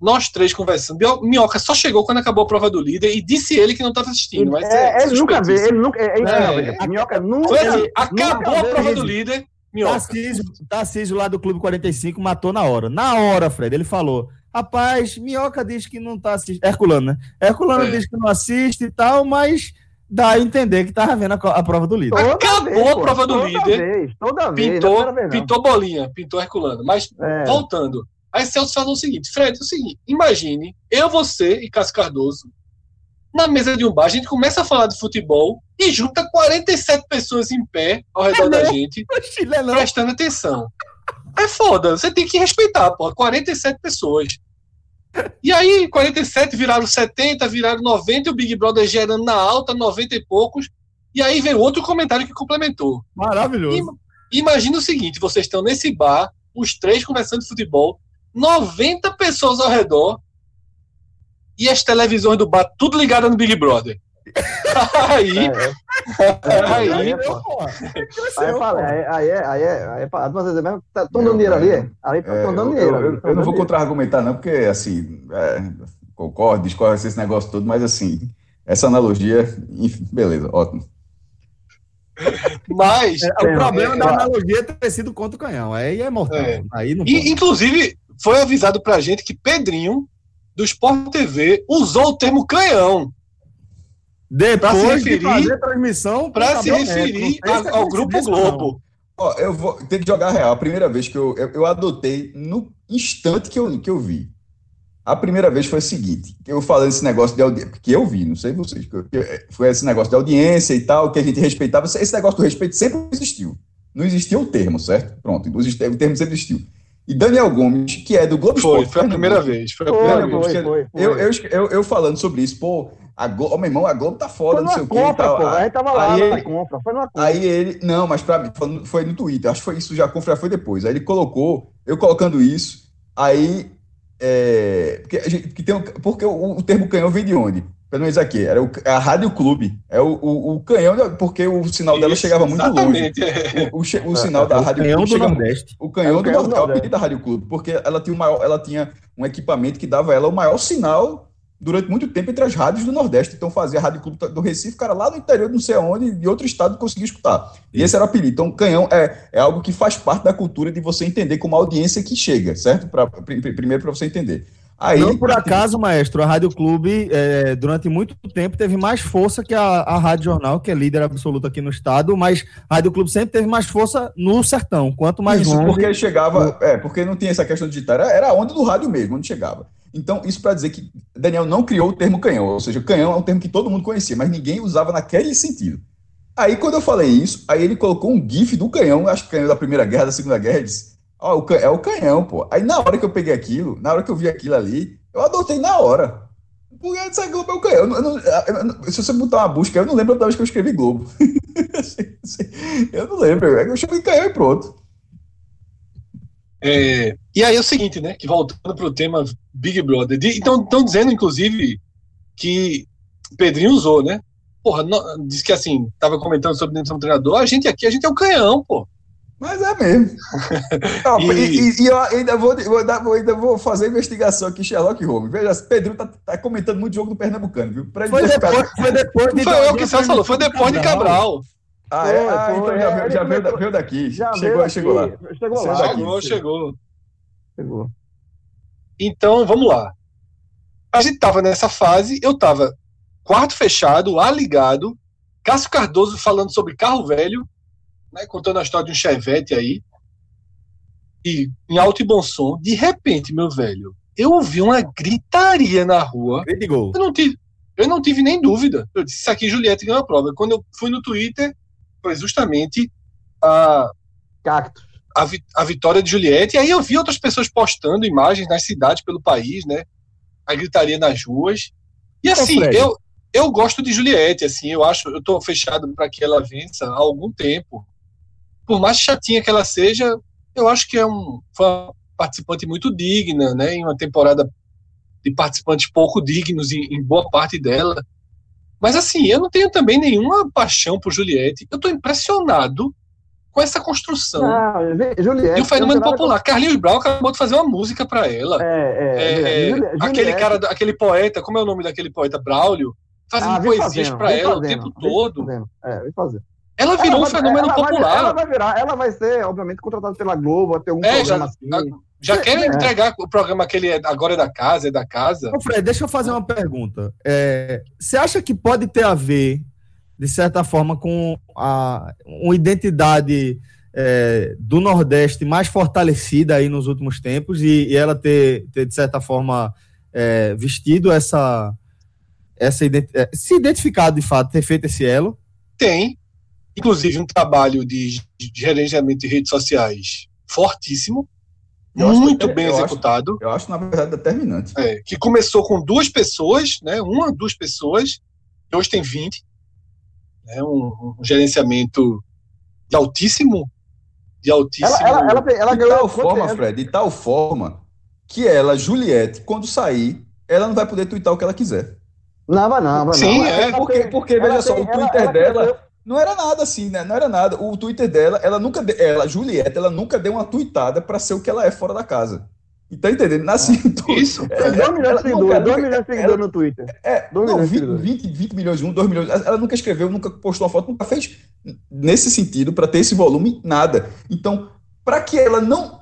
nós três conversando. Minhoca só chegou quando acabou a prova do líder e disse ele que não estava assistindo. Mas É, ele nunca vê, ele nunca. É, é, É. é, Minhoca nunca. Foi assim, nunca acabou a vê, prova do líder, Minhoca. Tarcísio, Tarcísio lá do Clube 45 matou na hora. Na hora, Fred, ele falou: Rapaz, Minhoca diz que não tá assistindo. Herculano, né? Herculano É. diz que não assiste e tal, mas dá a entender que tava vendo a, a prova do líder. Toda Acabou vez, a pô, prova do toda líder. Vez, toda vez, é a Pintou, vez, pintou bolinha, pintou Herculano. Mas, É. voltando. Aí Celso falou o seguinte: Fred, é o seguinte, imagine eu, você e Cássio Cardoso na mesa de um bar, a gente começa a falar de futebol e junta 47 pessoas em pé ao redor da gente. Chile não. prestando atenção. É foda, você tem que respeitar, porra. 47 pessoas. E aí, 47 viraram 70, viraram 90, e o Big Brother gerando na alta, 90 e poucos. E aí veio outro comentário que complementou. Maravilhoso. Ima- Imagina o seguinte: vocês estão nesse bar, os três conversando de futebol, 90 pessoas ao redor e as televisões do bar tudo ligadas no Big Brother. (laughs) Aí, Aí, Aí, é. Aí aí, aí é, aí é, aí é, mesmo, estão Não, dando dinheiro ali, é. é? Aí É, estão dando eu, dinheiro. eu- tão não vou contra-argumentar, não, porque, assim, é, concordo, discordo esse negócio todo, mas, assim, essa analogia, enfim, beleza, ótimo. mas. É, o É, problema é, da é. analogia é ter sido contra o canhão. Aí é mortal. É. Aí não pode. E, inclusive, foi avisado pra gente que Pedrinho, do Sport TV, usou o termo canhão pra se Depois de referir- fazer transmissão para se referir se a- é ao Grupo. Globo. Ó, eu vou ter que jogar real. A primeira vez que eu, eu, eu adotei, no instante que eu, que eu vi. A primeira vez foi a seguinte, que eu falando esse negócio de audiência, que eu vi, não sei vocês, foi esse negócio de audiência e tal, que a gente respeitava. Esse negócio do respeito sempre existiu. Não existia o termo, certo? Pronto, o termo sempre existiu. E Daniel Gomes, que é do Globo Foi, Esporte foi a primeira Pernambuco, vez. Foi a Foi, primeira Daniel vez. Foi, que- foi, Eu, foi. eu, eu, eu falando sobre isso, pô, a Globo, meu irmão, a Globo tá foda, Foi não sei numa o que compra, tal. pô. A gente tava lá Aí na ele- compra. Foi numa compra. Aí ele, não, mas pra mim, foi, foi no Twitter, acho que foi isso, já confra foi depois. Aí ele colocou, eu colocando isso, aí. É, porque, a gente, porque, tem um- porque o, o termo canhão vem de onde? Pelo menos aqui, era o, a Rádio Clube. É o, o, o canhão, porque o sinal dela Isso, chegava muito longe. Exatamente. é. O, o, o sinal da Rádio Canhão Clube chegava Nordeste. o canhão, É o do canhão do Nordeste, é o Nordeste. apelido da Rádio Clube, porque ela tinha, o maior, ela tinha um equipamento que dava a ela o maior sinal durante muito tempo entre as rádios do Nordeste. Então fazia a Rádio Clube do Recife, cara, lá no interior, não sei aonde, de outro estado conseguia escutar. E esse era o apelido. Então, canhão é, é algo que faz parte da cultura de você entender como a audiência que chega, certo? Pra, pri- pri- primeiro para você entender. Aí, Não por acaso, maestro, a Rádio Clube, é, durante muito tempo, teve mais força que a, a Rádio Jornal, que é líder absoluto aqui no estado, mas a Rádio Clube sempre teve mais força no sertão. Quanto mais isso, longe. porque chegava, é, porque não tinha essa questão digital, era, era a onda do rádio mesmo, onde chegava. Então, isso para dizer que Daniel não criou o termo canhão, ou seja, canhão é um termo que todo mundo conhecia, mas ninguém usava naquele sentido. Aí, quando eu falei isso, aí ele colocou um gif do canhão, acho que canhão da Primeira Guerra, da Segunda Guerra, disse, ó, o é o canhão, pô. Aí, na hora que eu peguei aquilo, na hora que eu vi aquilo ali, eu adotei na hora. Porque essa Globo é o canhão. Eu não- eu não- eu não- se você botar uma busca, eu não lembro da vez que eu escrevi Globo. (laughs) eu não lembro, eu chamei canhão e pronto. É, e aí é o seguinte, né? Que voltando para o tema Big Brother. de- então, estão dizendo, inclusive, que Pedrinho usou, né? Porra, não, diz que assim, tava comentando sobre dentro do treinador, a gente aqui, a gente é o canhão, pô. Mas é mesmo. (laughs) Não, E- e, e- e eu ainda vou, vou dar- vou- ainda vou fazer investigação aqui, Sherlock Holmes. Veja, Pedrinho tá, tá comentando muito jogo do Pernambucano, viu? Pra ele Foi depois, foi depois de. Foi eu que você falou, foi depois de Cabral. Ah, é? Foi, Ah, foi, então já, veio, já veio, da- veio daqui. Já chegou, veio chegou lá. aqui, Chegou Chegou lá. Chegou, chegou. Chegou. Então, vamos lá. A gente tava nessa fase, eu tava quarto fechado, lá ligado, Cássio Cardoso falando sobre carro velho, né, contando a história de um Chevette aí, e em alto e bom som. De repente, meu velho, eu ouvi uma gritaria na rua. Eu não tive, eu não tive nem dúvida. Eu disse, isso aqui Juliette ganhou a prova. Quando eu fui no Twitter, foi justamente a, Cacto. a, vi- a vitória de Juliette. E aí eu vi outras pessoas postando imagens nas cidades pelo país, né? A gritaria nas ruas. E assim, Fred. eu, eu gosto de Juliette, assim, eu acho, eu tô fechado para que ela vença há algum tempo. Por mais chatinha que ela seja, eu acho que é um, foi uma participante muito digna, né? Em uma temporada de participantes pouco dignos em, em boa parte dela. Mas assim, eu não tenho também nenhuma paixão por Juliette. Eu tô impressionado com essa construção. Não, Juliette. E o fenômeno popular. Carlinhos Brown acabou de fazer uma música pra ela. É, é. É, é, Juliette- aquele cara, aquele poeta, como é o nome daquele poeta? Braulio, fazendo Ah, poesias vem ela o fazendo, tempo vem todo. fazendo. É, vem fazer. Ela virou um vai- fenômeno ela vai- popular. ela vai virar, ela vai ser, obviamente, contratada pela Globo, vai ter um É, programa já- assim. Já É, querem é. entregar o programa aquele é- agora é da casa, é da casa. Ô, Fred, deixa eu fazer uma pergunta. É, você acha que pode ter a ver, de certa forma, com a, uma identidade é, do Nordeste mais fortalecida aí nos últimos tempos e, e ela ter, ter, de certa forma, é, vestido essa. essa se identificado de fato, ter feito esse elo? Tem, inclusive, um trabalho de, de gerenciamento de redes sociais fortíssimo, Eu acho muito bem eu acho- executado. Eu acho, na verdade, determinante. É, que começou com duas pessoas, né, uma, duas pessoas, e hoje tem 20. Né, um, um gerenciamento de altíssimo. De altíssimo. Ela, ela, ela, ela de ganhou. tal forma, Fred, de tal forma que ela, Juliette, quando sair, ela não vai poder twittar o que ela quiser. Não, não, vai Sim, não. é, porque- porque, veja só, o Twitter ela dela- Não era nada assim, né? Não era nada. O Twitter dela, ela nunca, de- ela, Juliette, ela nunca deu uma tweetada pra ser o que ela é fora da casa. E tá entendendo? Assim, tu- Isso. Tem 2 milhões de seguidores, nunca- 2 milhões de ela- seguidores no Twitter. É, Dois não, milhões de 20, seguidores. 20, 20 milhões de um, 2 milhões. Ela nunca escreveu, nunca postou uma foto, nunca fez nesse sentido para ter esse volume, nada. Então, para que ela não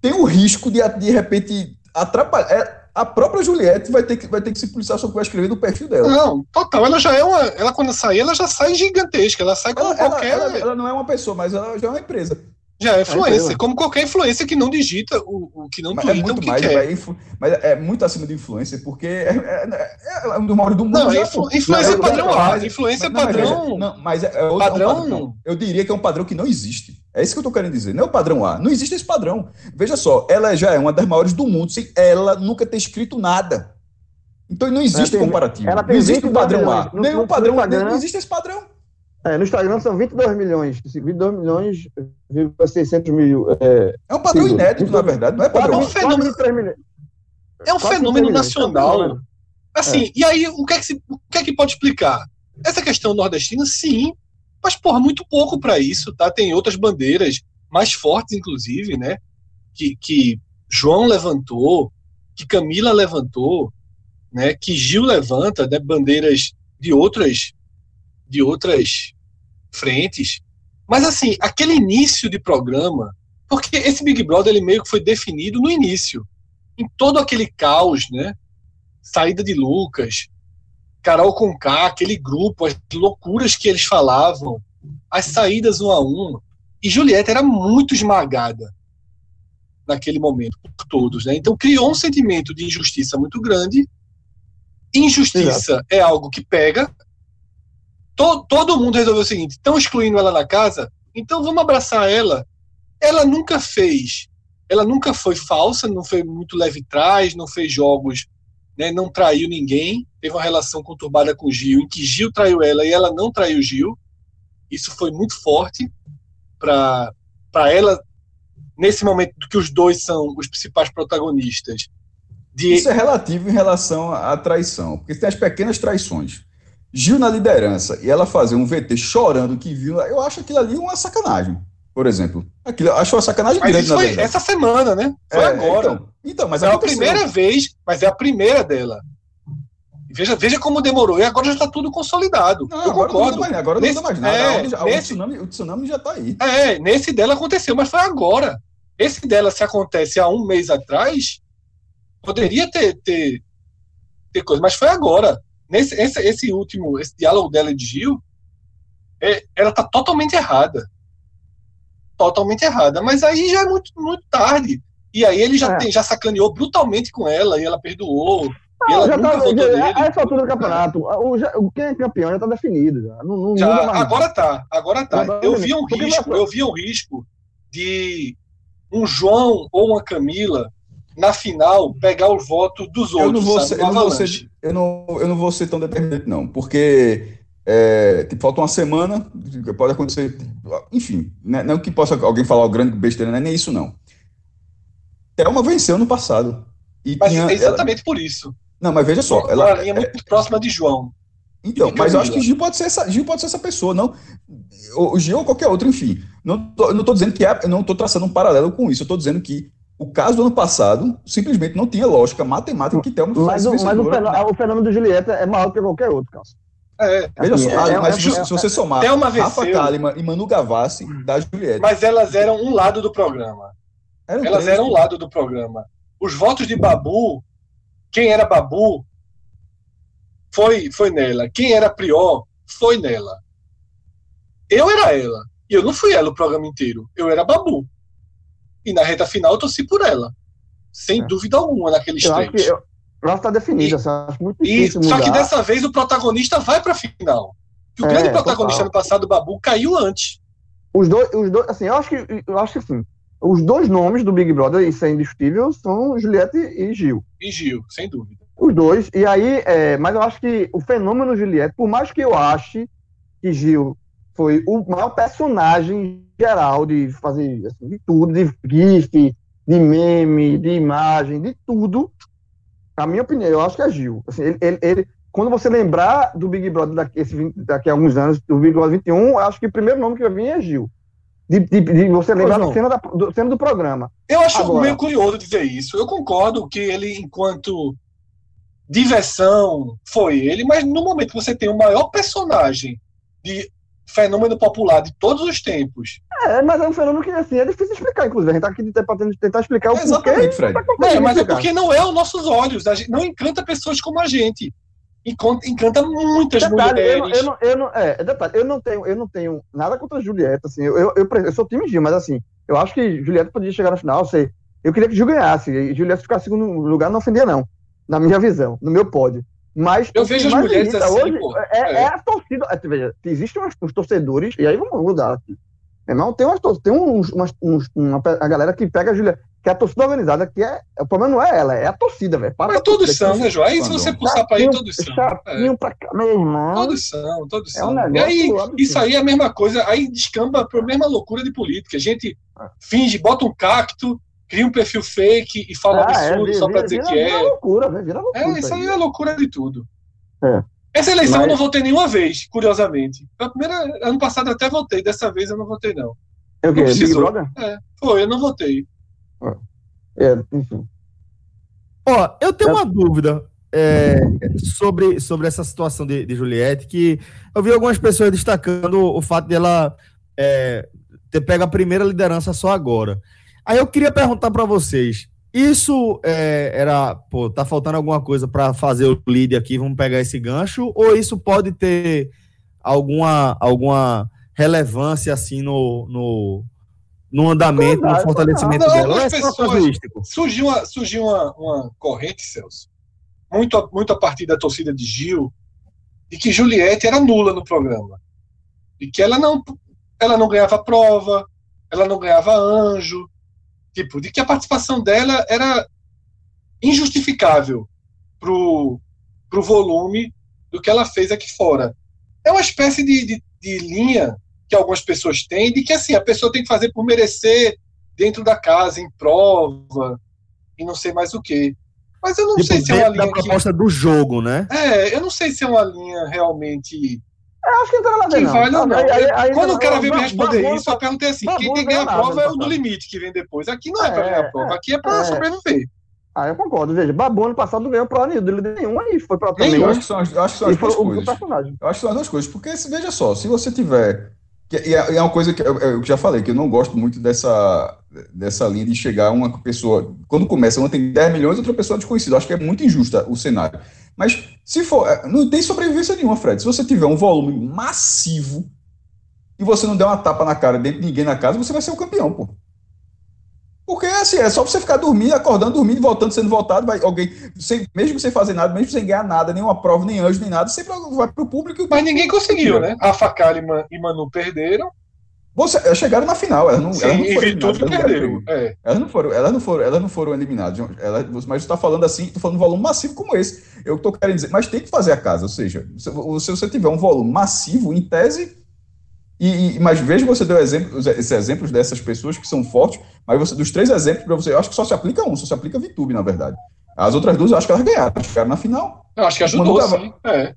tenha o risco de, de repente, atrapalhar. A própria Juliette vai ter que, vai ter que se policiar sobre o que vai escrever no perfil dela. Não, total. Ela já é uma. Ela, quando sai, ela já sai gigantesca. Ela sai como Ela, ela- qualquer. ela- ela não é uma pessoa, mas ela já é uma empresa. Já é influencer. empresa. como qualquer influencer que não digita o, o que não Mas é twitta o muito que mais, quer. é influ- mas é muito acima do influencer, porque é, é, é, é um dos maiores do mundo. Não, já, é influ- Não, padrão A. Influencer Mas, não, mas padrão. não, mas é, é outro- é um Padrão- padrão. Eu diria que é um padrão que não existe. É isso que eu tô querendo dizer. Não é o padrão A. Não existe esse padrão. Veja só, ela já é uma das maiores do mundo sem ela nunca ter escrito nada. Então não existe Ela tem- comparativo. ela não tem existe o 22 padrão. A. Nenhum no- padrão A. Não existe esse padrão. É, no Instagram são 22 milhões, 22 milhões, vírgula 600 mil. É, É um padrão Sim, inédito, na verdade. Não é padrão quase, A. fenômeno. quase 23 milhões. É um fenômeno 23 milhões. nacional. É um Assim, e aí, o que, é que se- o que é que pode explicar? Essa questão nordestina, sim, mas, porra, muito pouco para isso, tá? Tem outras bandeiras, mais fortes, inclusive, né? Que, que João levantou, que Camila levantou, né? Que Gil levanta, né? Bandeiras de outras, de outras frentes. Mas, assim, aquele início de programa, porque esse Big Brother, ele meio que foi definido no início, em todo aquele caos, né? saída de Lucas, Carol Conká, aquele grupo, as loucuras que eles falavam, as saídas um a um. E Julieta era muito esmagada naquele momento, por todos. Né? Então criou um sentimento de injustiça muito grande. Injustiça é algo que pega. To- todo mundo resolveu o seguinte: estão excluindo ela na casa, então vamos abraçar ela. Ela nunca fez, ela nunca foi falsa, não foi muito leve trás, não fez jogos né, não traiu ninguém, teve uma relação conturbada com Gil, em que Gil traiu ela e ela não traiu Gil. Isso foi muito forte para ela, nesse momento que os dois são os principais protagonistas. De, Isso é relativo em relação à traição, porque tem as pequenas traições. Gil na liderança e ela fazer um VT chorando que viu, eu acho aquilo ali uma sacanagem, por exemplo. Aquilo, acho uma sacanagem mas grande, isso foi essa semana, né? Foi É, agora. Então, então, mas é a primeira vez, mas é a primeira dela. Veja, veja como demorou. E agora já está tudo consolidado. Não, eu agora não concordo. muda mais, agora Nesse- não mais nada. é, já- o, nesse- tsunami, o tsunami já está aí. É, nesse dela aconteceu, mas foi agora. Esse dela, se acontece há um mês atrás, poderia ter, ter, ter coisa, mas foi agora. Nesse, esse, esse último, esse diálogo dela e de Gil, é, ela tá totalmente errada. Totalmente errada. Mas aí já é muito, muito tarde. E aí ele já, É. tem, já sacaneou brutalmente com ela, e ela perdoou. e Não, ela já nunca tá, já, a essa altura do campeonato, o, já- o- quem é campeão já tá definido. Já. Não, não Já, agora tá, agora tá. Eu tá. via um risco, eu via um risco de um João ou uma Camila na final pegar os votos dos Eu não outros, vou sabe? ser, Uma eu não vou ser, eu não, eu não vou ser tão determinante, não, porque é, tipo, falta uma semana, pode acontecer, enfim, né, não que possa alguém falar o grande besteira, não é nem isso, não. Thelma venceu no passado. E Mas tinha- é exatamente por isso. ela- não, mas veja só, Uma ela, linha muito próxima de João. Então, mas eu acho que Gil pode ser essa, Gil pode ser essa pessoa, não. O, Gil ou qualquer outro, enfim. Não tô, eu não estou dizendo que é, eu não estou traçando um paralelo com isso. Eu estou dizendo que o caso do ano passado simplesmente não tinha lógica matemática que Thelma Mas, fosse o, mas o, fenômeno, o fenômeno do Julieta é maior do que qualquer outro, Cássio. É, Veja Assim, só, é- ah, mas é- se, você- é- se você somar Thelma Rafa venceu. Kalimann e Manu Gavassi da Juliette. mas elas eram um lado do programa. eram Elas três. eram um lado do programa. Os votos de Babu, quem era Babu, foi, foi nela. Quem era Prior, foi nela. Eu era ela. E eu não fui ela o programa inteiro. Eu era Babu. E na reta final eu torci por ela. Sem É. dúvida alguma naqueles Eu três. eu, eu acho que tá. E- assim, eu acho muito E, difícil só mudar. que dessa vez o protagonista vai pra final. E o É, grande protagonista total. no passado, o Babu, caiu antes. Os dois, os dois, assim, eu acho que, eu acho que assim, os dois nomes do Big Brother, isso é indiscutível, são Juliette e Gil. E Gil, sem dúvida. Os dois. E aí, é, mas eu acho que o fenômeno Juliette, por mais que eu ache que Gil foi o maior personagem geral de fazer assim, de tudo, de GIF, de meme, de imagem, de tudo, na minha opinião, eu acho que é Gil. Assim, ele, ele, ele quando você lembrar do Big Brother daqui, esse 20 daqui a alguns anos, do Big Brother 21, eu acho que o primeiro nome que vai vir é Gil. De, de- de você lembrar da cena, da, do, cena do programa. Eu acho Agora- meio curioso dizer isso. Eu concordo que ele, enquanto diversão, foi ele, mas no momento que você tem o maior personagem de fenômeno popular de todos os tempos. É, mas é um fenômeno que assim, é difícil explicar, inclusive. A gente tá aqui tentando tentar explicar o É, porquê. exatamente, Fred. Tá É, mas é porque não é aos nossos olhos. A gente não encanta pessoas como a gente. Encanta, encanta muitas Detalhe, eu, não- mulheres. eu, não, eu não, é, é detalhe, eu não tenho, eu não tenho nada contra a Julieta, assim, eu, eu, eu, eu sou time Gil, mas assim, eu acho que Julieta podia chegar na final, sei, eu queria que Gil ganhasse, e Julieta ficar em segundo lugar não ofendia não, na minha visão, no meu pódio. Mas Eu vejo as mulheres assim, hoje pô. é, É. é a torcida, é, veja, existem uns, uns torcedores, e aí vamos mudar aqui, meu irmão, tem, umas, tem uns, umas, uns- uma, a galera que pega a Julieta, que é a torcida organizada, que é, o problema não é ela, é a torcida, velho, Para Mas todos torcida, são, né, João? Aí se você puxar pra aí, todos são. É. Chatinho pra cá, meu irmão. Todos são, todos É um são. e negócio aí, isso aí é a mesma coisa, aí descamba para a mesma loucura de política. A gente finge, bota um cacto, cria um perfil fake e fala Ah, é, absurdo vira- só para vira- dizer vira- que vira é. loucura, velho, vira loucura. É, isso aí é a loucura de tudo. É. Essa eleição eu Mas- não votei nenhuma vez, curiosamente. A primeira, ano passado até votei, dessa vez eu não votei, não. É o quê? Big. Brother? É, foi, eu não votei. É, enfim. Ó, eu tenho Eu- uma dúvida é, sobre, sobre essa situação de, de Juliette, que eu vi algumas pessoas destacando o fato dela é, ter pego a primeira liderança só agora. Aí eu queria perguntar para vocês, isso é, era, pô, tá faltando alguma coisa para fazer o lead aqui, vamos pegar esse gancho, ou isso pode ter alguma, alguma relevância assim no, no, no andamento, no Não, fortalecimento não, dela? É pessoas-? Surgiu uma, surgiu uma, uma corrente, Celso, muito, a- muito a partir da torcida de Gil, de que Juliette era nula no programa. E que ela não, ela não ganhava prova, ela não ganhava anjo, tipo, de que a participação dela era injustificável pro, pro volume do que ela fez aqui fora. É uma espécie de, de, de linha que algumas pessoas têm, de que assim, a pessoa tem que fazer por merecer dentro da casa, em prova, e não sei mais o que. Mas eu não Tipo, sei se é uma dentro da linha que. proposta do jogo, né? É, eu não sei se é uma linha realmente Eu acho que não tem nada a ver, que não. vale ou não. Aí- aí- aí- Quando o cara veio me responder Babu- isso, eu perguntei assim: quem tem que não ganhar a prova é o do limite que vem depois. Aqui não é, É, pra ganhar a prova, aqui é pra é. sobreviver. Ah, eu concordo, veja, Babu ano passado não ganhou prova nenhuma, e foi pra também. Eu acho que são as, acho que são as duas o, o coisas. Eu acho que são as duas coisas, porque veja só, se você tiver. E é, e é uma coisa que eu, eu já falei, que eu não gosto muito dessa, dessa linha de chegar uma pessoa. Quando começa, uma tem 10 milhões, outra pessoa desconhecida. Eu acho que é muito injusta o cenário. Mas se for. é, Não tem sobrevivência nenhuma, Fred. Se você tiver um volume massivo e você não der uma tapa na cara de ninguém na casa, você vai ser o campeão, pô. Porque assim, é só você ficar dormindo, acordando, dormindo, voltando, sendo voltado, vai alguém, sem, mesmo sem fazer nada, mesmo sem ganhar nada, nenhuma prova, nem anjo, nem nada, sempre vai pro público. e- Mas ninguém conseguiu, né? Rafa Kalimann e Manu perderam. Você, elas chegaram na final, elas não, Sim, elas não foram eliminadas, elas não. É. Elas não foram, elas não foram, elas não foram eliminadas. Elas, mas você está falando assim, estou falando de um volume massivo como esse. Eu estou querendo dizer, mas tem que fazer a casa, ou seja, se, se você tiver um volume massivo, em tese, e, e- mas veja você deu exemplo, esses exemplos dessas pessoas que são fortes, mas você, dos três exemplos para você, eu acho que só se aplica um, só se aplica Vitube, na verdade. As outras duas, eu acho que elas ganharam, chegaram na final. Eu acho que ajudou, tava- sim. É.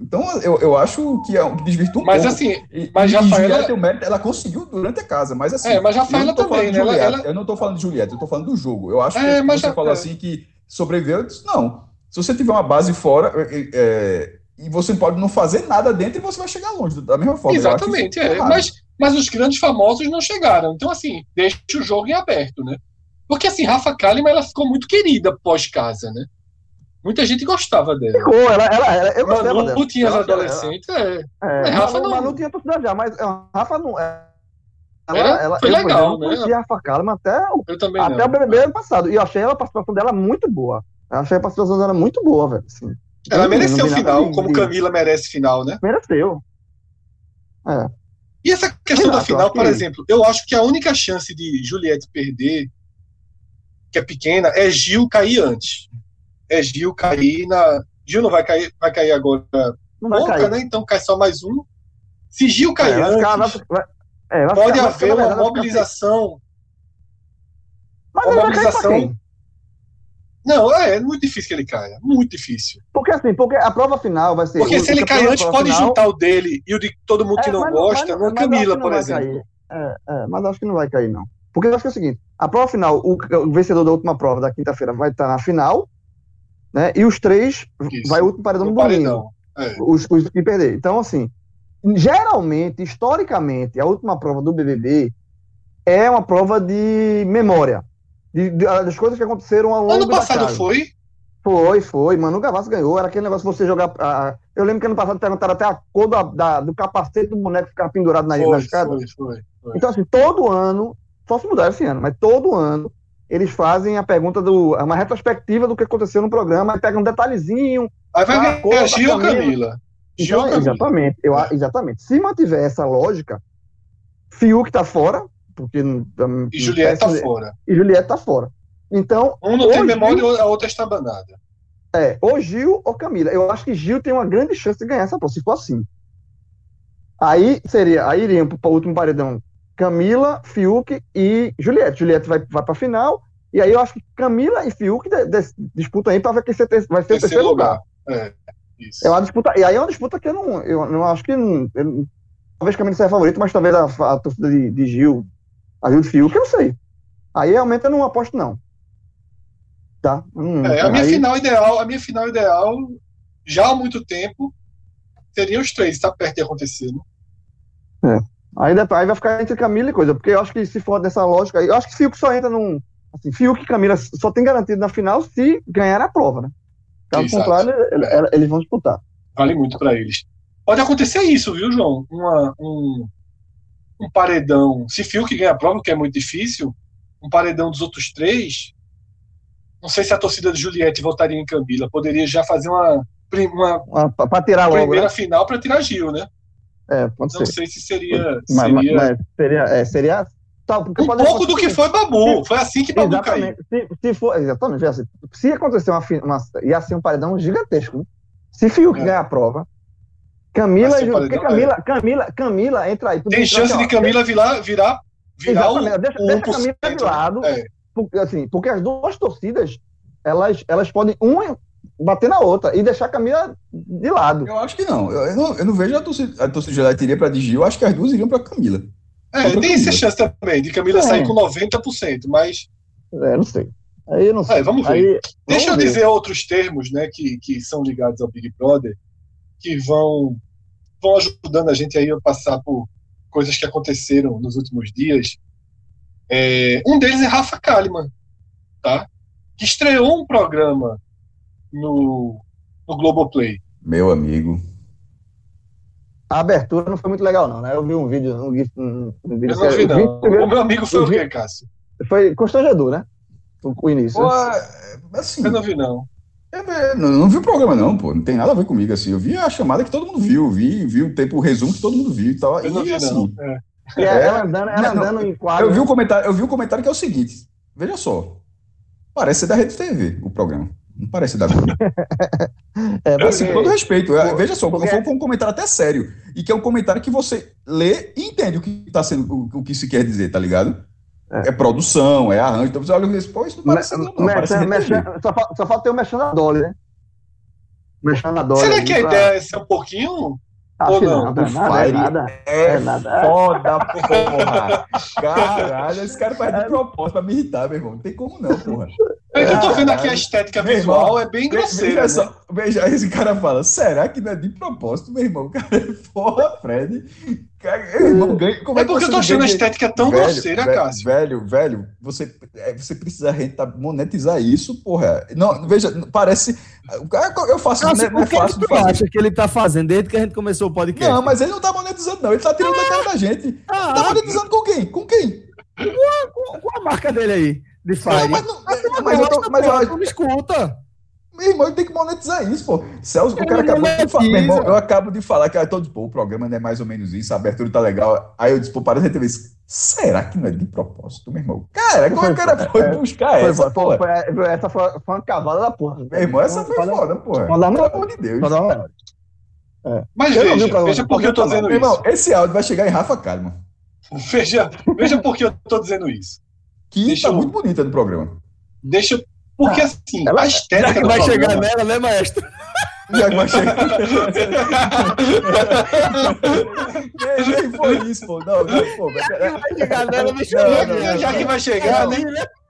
Então, eu, eu acho que, é, que desvirtua um Mas pouco. assim, E, Mas Rafaela- Juliette tem o mérito, ela conseguiu durante a casa, mas assim. É, mas Rafaela também, né? Ela- Juliette, ela- Eu não estou falando de Juliette, eu estou falando do jogo. Eu acho É, que você já- falou é. assim que sobreviveu, eu disse, não. Se você tiver uma base fora é, é, e você pode não fazer nada dentro e você vai chegar longe, da mesma forma. Exatamente. É. Mas, mas os grandes famosos não chegaram. Então, assim, deixa o jogo em aberto, né? Porque, assim, Rafa Kalimann, ela ficou muito querida pós-casa, né? Muita gente gostava dela. Ficou, ela, ela, ela, eu gostava Manu dela. tinha as Ela- adolescentes, é. É, É, Rafa Manu, não- Manu tinha torcida já, mas é, Rafa não. É, ela, Era- ela, foi eu, legal, exemplo, né? não conhecia a Rafa Kalimann até, o- Eu também até não. o BBB ano passado. E eu achei a participação dela muito boa. Eu achei a participação dela muito boa, velho. Assim. Ela Não- mereceu o final, como Camila merece final, né? Mereceu. E essa questão da Exato, final, eu por que- exemplo, eu acho que a única chance de Juliette perder, que é pequena, é Gil cair antes. É Gil cair na. Gil não vai cair, vai cair agora Não vai pouca, cair. né? Então cai só mais um. Se Gil cair É, vai ficar- antes, vai- vai- é, vai pode ficar- haver uma mobilização. Mas uma mobilização-? Não, é, é muito difícil que ele caia. Muito difícil. Porque assim, porque a prova final vai ser. Porque se ele cair antes, pode final- juntar o dele e o de todo mundo que É, não gosta, numa acho Camila, por exemplo. É, é, mas acho que não vai cair, não. Porque eu acho que é o seguinte: a prova final, o, o vencedor da última prova da quinta-feira vai estar na final, né? E os três Isso. vai o último paredão no No domingo. É. Os, os que perder. Então, assim, geralmente, historicamente, a última prova do BBB é uma prova de memória. De, de- das coisas que aconteceram ao longo Ano passado foi? Foi, foi. Manu Gavassi ganhou. Era aquele negócio de você jogar. ah, eu lembro que ano passado perguntaram até a cor da- da- do capacete do boneco ficar pendurado na, na Foi, escada. foi, foi, foi. Então, assim, todo ano, só se mudar esse ano, mas todo ano eles fazem a pergunta do. uma retrospectiva do que aconteceu no programa, pegam um detalhezinho. Aí vai Ah, ganhar cor, Gil ou Camila. Camila? Gil Então, Camila? exatamente, eu, a- exatamente. Se mantiver essa lógica, Fiuk tá fora, porque. E Juliette tá fora. E Juliette tá fora. Então, Um não tem Ou memória Gil- e a outra está banada. É, ou Gil ou Camila. Eu acho que Gil tem uma grande chance de ganhar essa prova, se for assim. Aí seria, aí iriam para o último paredão Camila, Fiuk e Juliette. Juliette vai, vai para a final, e aí eu acho que Camila e Fiuk de- de- disputam aí para ver quem ser ter- vai ser o terceiro lugar. É, isso. É uma disputa, e aí é uma disputa que eu não, eu não acho que. não- eu- talvez Camila seja favorito, mas talvez a, a torcida de, de Gil ajude Fiuk, eu não sei. Aí realmente eu não aposto, não. Tá? Hum, É, a minha aí- final ideal, a minha final ideal, já há muito tempo, seria os três, tá perto de acontecer. Né? Aí, depois, aí vai ficar entre Camila e coisa, porque eu acho que se for dessa lógica, aí, eu acho que Fiuk só entra num. Assim, Fiuk e Camila só tem garantido na final se ganhar a prova, né? Caso Exato. contrário, ele- ele- eles vão disputar. Vale muito para eles. Pode acontecer isso, viu, João? Uma- um, um paredão. Se Fiuk ganha a prova, que é muito difícil, um paredão dos outros três. Não sei se a torcida de Juliette votaria em Camila. Poderia já fazer uma, uma Uma- pra- Pra tirar logo, primeira né? final para tirar Gil, né? É, pode Não ser. sei se seria. Mas, mas- seria mas seria, é, seria tal, um pouco do que foi Babu. Foi assim que Babu caiu. Se, se for, exatamente. assim, se acontecer uma, uma. ia ser um paredão gigantesco. Né? Se Fiuk É. ganhar a prova, Camila. Um paredão, Camila, Camila, Camila entra aí. Tem chance de Camila virar, virar, virar o. Deixa, deixa Camila 1%. de lado. É. Porque, assim, porque as duas torcidas, elas, elas podem uma bater na outra e deixar a Camila de lado. Eu acho que não. Eu, eu não, eu não vejo a torcida, a torcida de iria pra de Gil. Eu acho que as duas iriam pra Camila. É, tem essa Camila. chance também de Camila É. sair com 90%, mas É, não sei. Aí eu não sei. É, vamos ver. Aí, deixa eu ver. dizer outros termos, né, que, que são ligados ao Big Brother, que vão vão ajudando a gente aí a passar por coisas que aconteceram nos últimos dias. É, um deles é Rafa Kalimann, tá? Que estreou um programa no, no Globoplay. Meu amigo. A abertura não foi muito legal, não, né? Eu vi um vídeo. Um, gif- um, um vídeo Eu não vi, o não. vídeo O meu amigo foi o vi- quê, Cássio? Foi constrangedor, né? O, o início. Pô, é, assim, Eu não vi, não. é, não, não vi o programa, não, pô. Não tem nada a ver comigo, assim. Eu vi a chamada que todo mundo viu. Vi, vi o tempo, o resumo que todo mundo viu e tal. Eu não e, vi, assim, não. É. É. ela andando, ela Não, andando em quadro. Eu vi, o comentário, eu vi o comentário que é o seguinte: veja só. Parece ser da Rede TV o programa. Não parece ser da Globo. É, Assim, com todo porque, respeito. é, veja só, porque- foi um comentário até sério. E que é um comentário que você lê e entende o que tá sendo, o, o que se quer dizer, tá ligado? É. É, produção, é arranjo. Então você olha e diz, pô, isso não parece Globo, não. Parece só, só falta ter o mexendo a Dolly, né? Mexendo a Dolly. Será que a pra- ideia é ser um pouquinho? Acho ou que não? não, não, é nada, é nada. É, É nada. foda, porra. Caralho, esse cara faz de propósito pra me irritar, meu irmão. Não tem como não, porra. É que eu tô vendo aqui a estética Meu visual, irmão, é bem Veja grosseira. né? só, veja, esse cara fala, será que não é de propósito, meu irmão? Cara, porra, Fred. Ganha, como É que porque eu tô achando a estética tão Velho, grosseira, velho, Cássio. Velho, velho, você, é, você precisa renta, monetizar isso, porra. Não, veja, parece. Eu faço, Cássio, não é o que, fácil que de tu fazer. acha que ele tá fazendo desde que a gente começou o podcast? Não, mas ele não tá monetizando, não. Ele tá tirando da cara da gente. Tá Ah, monetizando com quem? Com quem? qual, qual a marca dele aí? De Fire. Não, mas, não, Mas, mas eu tô, mas eu, não me escuta. Meu irmão, tem que monetizar isso, pô. Celso, o Ele cara acabou de falar. Meu irmão, eu acabo de falar que ah, todo, pô, o programa não é mais ou menos isso, a abertura tá legal. Aí eu disse, pô, para de TV. Será que não é de propósito, meu irmão? Cara, como é que o cara foi buscar Foi- essa, foi- essa foi, foi uma cavada da porra. Meu irmão, essa foi foda, porra. pode dar uma- Pelo amor de Deus. pode dar uma- Mas Eu o veja, veja por que eu tô dizendo Meu irmão, isso. esse áudio vai chegar em Rafa Kalimann, Veja, veja por que eu tô dizendo isso. que Deixa tá eu- muito bonita no programa. Deixa, eu- Porque assim, Ela- a Já estética que do vai chegar programa- nela, né, maestro? (laughs) Já que vai chegar. nem, nem foi isso, pô. Não, não, pô. Vai chegar nela, Já que vai chegar, né?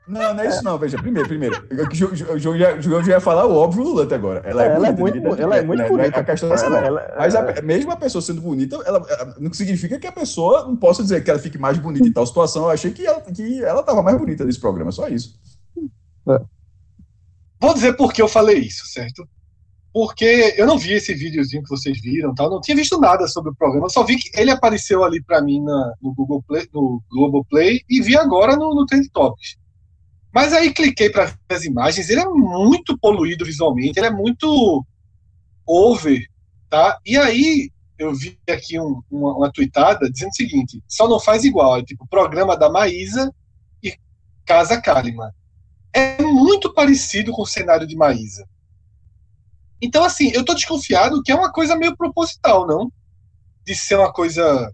Não, não é isso não, veja. Primeiro, primeiro. O João já, já- já ia falar o óbvio Lula até agora. Ela é, Ela é bonita, muito- ninguém tá ela é dizendo, muito né? Bonita. A questão dessa Ela- Mas a- mesmo a pessoa sendo bonita, ela, ela- não significa que a pessoa não possa dizer que ela fique mais bonita em tal situação. Eu achei que ela, que ela tava mais bonita nesse programa, só isso. Vou dizer por que eu falei isso, certo? Porque eu não vi esse videozinho que vocês viram, tal, não tinha visto nada sobre o programa, só vi que ele apareceu ali pra mim na- no Google Play, no Globoplay e vi agora no, no Trend Topics. Mas aí cliquei para ver as imagens, ele é muito poluído visualmente, ele é muito over, tá? E aí eu vi aqui um- uma, uma tweetada dizendo o seguinte: só não faz igual, é tipo programa da Maísa e Casa Kalimann. É muito parecido com o cenário de Maísa. Então, assim, eu tô desconfiado que é uma coisa meio proposital, não? De ser uma coisa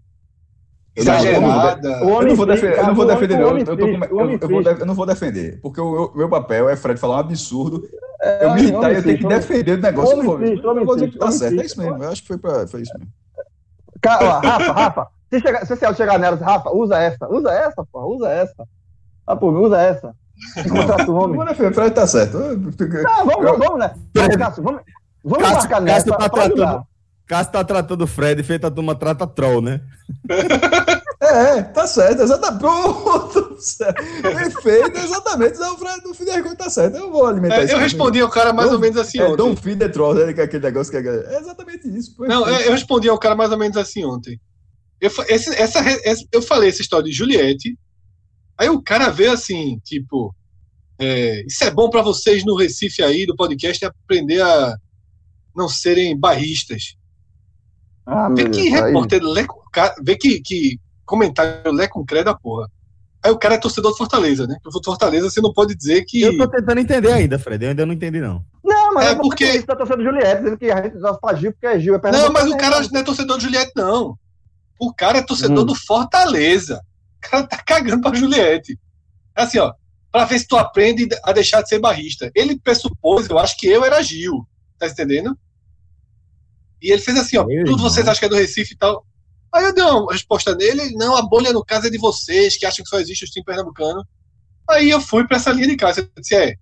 exagerada. Eu não vou defender, eu não vou defender, não. Eu, não vou defender, porque o meu, meu papel é Fred falar um absurdo, É, eu homem- militar e homem eu tenho que defender o negócio. Eu não vou, dizer que tá certo, é isso mesmo. Eu acho que foi, pra, foi isso mesmo. Cara, ó, Rafa, Rafa, se, chegar, se chegar nela, Rafa, usa essa, usa essa, pô, usa essa. Ah, pô, usa essa. Contrata o homem. defender, o Fred tá certo. Ah, vamos, vamos, vamos, né? Vamos, Cássio, vamos, vamos Cássio- marcar Cássio nessa tá tratando- Cássio tá tratando o Fred, feito a turma trata troll, né? (laughs) É, tá certo, exatamente. Pronto, (laughs) perfeito, exatamente. Não, o Fred, no fim das contas, tá certo. Eu vou alimentar É, isso. eu respondi ao cara mais Não, ou menos assim É, ontem. don't feed the troll, né? que é Aquele negócio que é. É exatamente isso. Não, perfeito. eu, eu respondi ao cara mais ou menos assim ontem. Eu, esse- essa- eu falei essa história de Juliette. Aí o cara veio assim, tipo, é, isso é bom pra vocês no Recife aí do podcast é aprender a não serem barristas. Ah, Vê que Deus, repórter, vê que, que comentário lé com credo da porra. Aí o cara é torcedor do Fortaleza, né? Porque o Fortaleza você não pode dizer que. Eu tô tentando entender ainda, Fred. Eu ainda não entendi, não. Não, mas É é porque isso tá torcendo Juliette, dizendo que a gente faz Gil porque é Gil. É Não, mas o né? cara não é torcedor de Juliette, não. O cara é torcedor Hum. do Fortaleza. O cara tá cagando pra Juliette. Assim, ó, pra ver se tu aprende a deixar de ser barrista. Ele pressupôs, eu acho que eu era Gil. Tá entendendo? E ele fez assim, ó, Meu tudo vocês acham que é do Recife e tal. Aí eu dei uma resposta nele, ele, não, a bolha no caso é de vocês, que acham que só existe o time pernambucano. Aí eu fui pra essa linha de casa. Eu disse, é,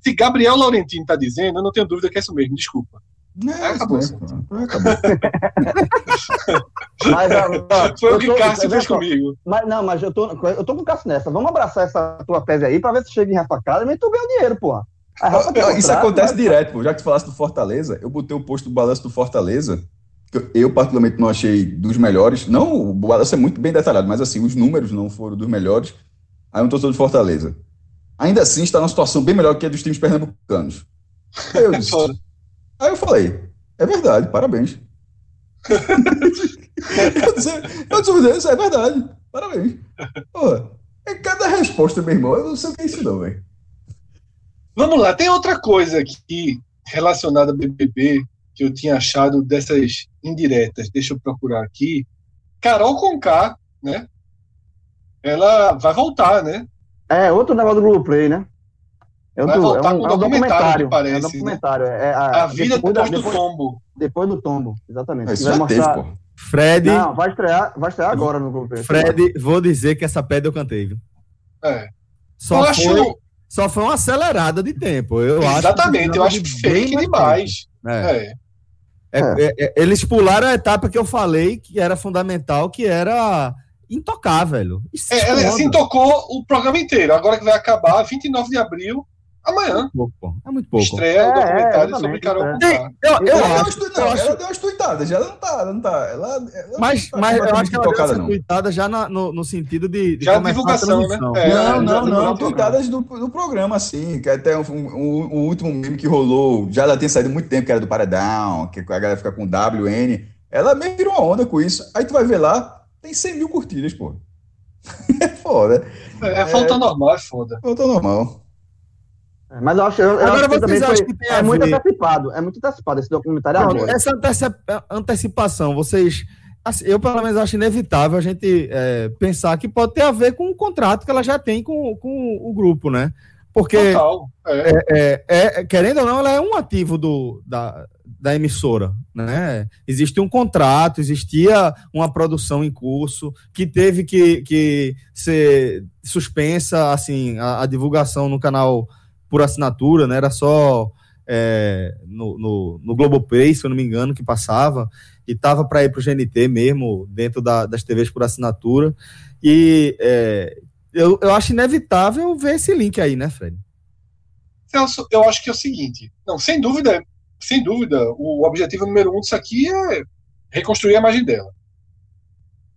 se Gabriel Laurentino tá dizendo, eu não tenho dúvida que é isso mesmo, desculpa. É, acabou. isso mesmo. Acabou. (laughs) Mas, ó, Foi o que tô- Cássio fez só, comigo. Mas, não, mas eu tô, eu tô com o Cássio nessa. Vamos abraçar essa tua tese aí pra ver se chega em Rafa Kalimann e tu ganha o dinheiro, porra. Isso contrato, acontece mas- direto, pô. Já que tu falasse do Fortaleza, eu botei o posto do balanço do Fortaleza, que eu, eu particularmente não achei dos melhores. Não, o balanço é muito bem detalhado, mas assim, os números não foram dos melhores. Aí um torcedor de Fortaleza. Ainda assim, está numa situação bem melhor que a dos times pernambucanos. Eu disse. Aí eu falei, é verdade, parabéns. (laughs) eu disse, eu disse, isso é verdade, parabéns. Porra, é cada resposta, meu irmão, eu não sei o que é isso não, velho. Vamos lá, tem outra coisa aqui relacionada ao BBB que eu tinha achado dessas indiretas. Deixa eu procurar aqui. Carol Conká, né? Ela vai voltar, né? É, outro negócio do Globoplay, né? É, Vai outro, voltar é um, com é um documentário, documentário. parece, é um né? documentário. É, A vida depois, da- depois do depois, tombo. depois do tombo, exatamente. Isso vai já teve, mostrar- pô. Fred, Não, vai estrear, vai estrear agora no Globoplay. Fred, vou dizer que essa pedra eu cantei, viu? É. Só, eu acho. foi, só foi uma acelerada de tempo. Eu acho exatamente, que eu acho fake demais. É. É. É, é, é, eles pularam a etapa que eu falei que era fundamental, que era intocar, velho. Isso É, ela onda. assim tocou o programa inteiro. Agora que vai acabar, 29 de abril, amanhã. É pouco, pô. É muito pouco. Estreia É, o documentário é, sobre Carol é. Conká. Eu, eu deu acho, eu não, acho- ela deu umas tuitadas, ela não tá, ela não tá. Ela, ela mas, não tá mas eu acho que ela deu tocada, não. tweetada já na- no, no sentido de, de Já a divulgação, né? É. Não, não, não, o programa. tuitadas do, do programa, assim, que até um, um, um último meme que rolou, já ela tem saído muito tempo, que era do Paredão, que a galera fica com WN, ela meio virou uma onda com isso, aí tu vai ver lá, tem 100 mil curtidas, pô. (laughs) É foda, É, volta ao normal, é foda. ao normal. É, Mas eu acho, eu, Agora acho que vocês acham foi- que tem a é muito ver- antecipado. É muito antecipado esse documentário Não, agora. essa anteci- antecipação, vocês. assim, eu, pelo menos, acho inevitável a gente é, pensar que pode ter a ver com o contrato que ela já tem com, com o grupo, né? Porque, Total. É. é, é, querendo ou não, ela é um ativo do, da, da emissora, né? Existe um contrato, existia uma produção em curso que teve que, que ser suspensa, assim, a, a divulgação no canal por assinatura, né? Era só é, no, no, no Globoplay, se eu não me engano, que passava, e tava para ir para o GNT mesmo, dentro da- das TVs por assinatura. E é, eu, eu acho inevitável ver esse link aí, né, Fred? Celso, eu acho que é o seguinte. Não, sem dúvida, sem dúvida, o objetivo número um disso aqui é reconstruir a imagem dela.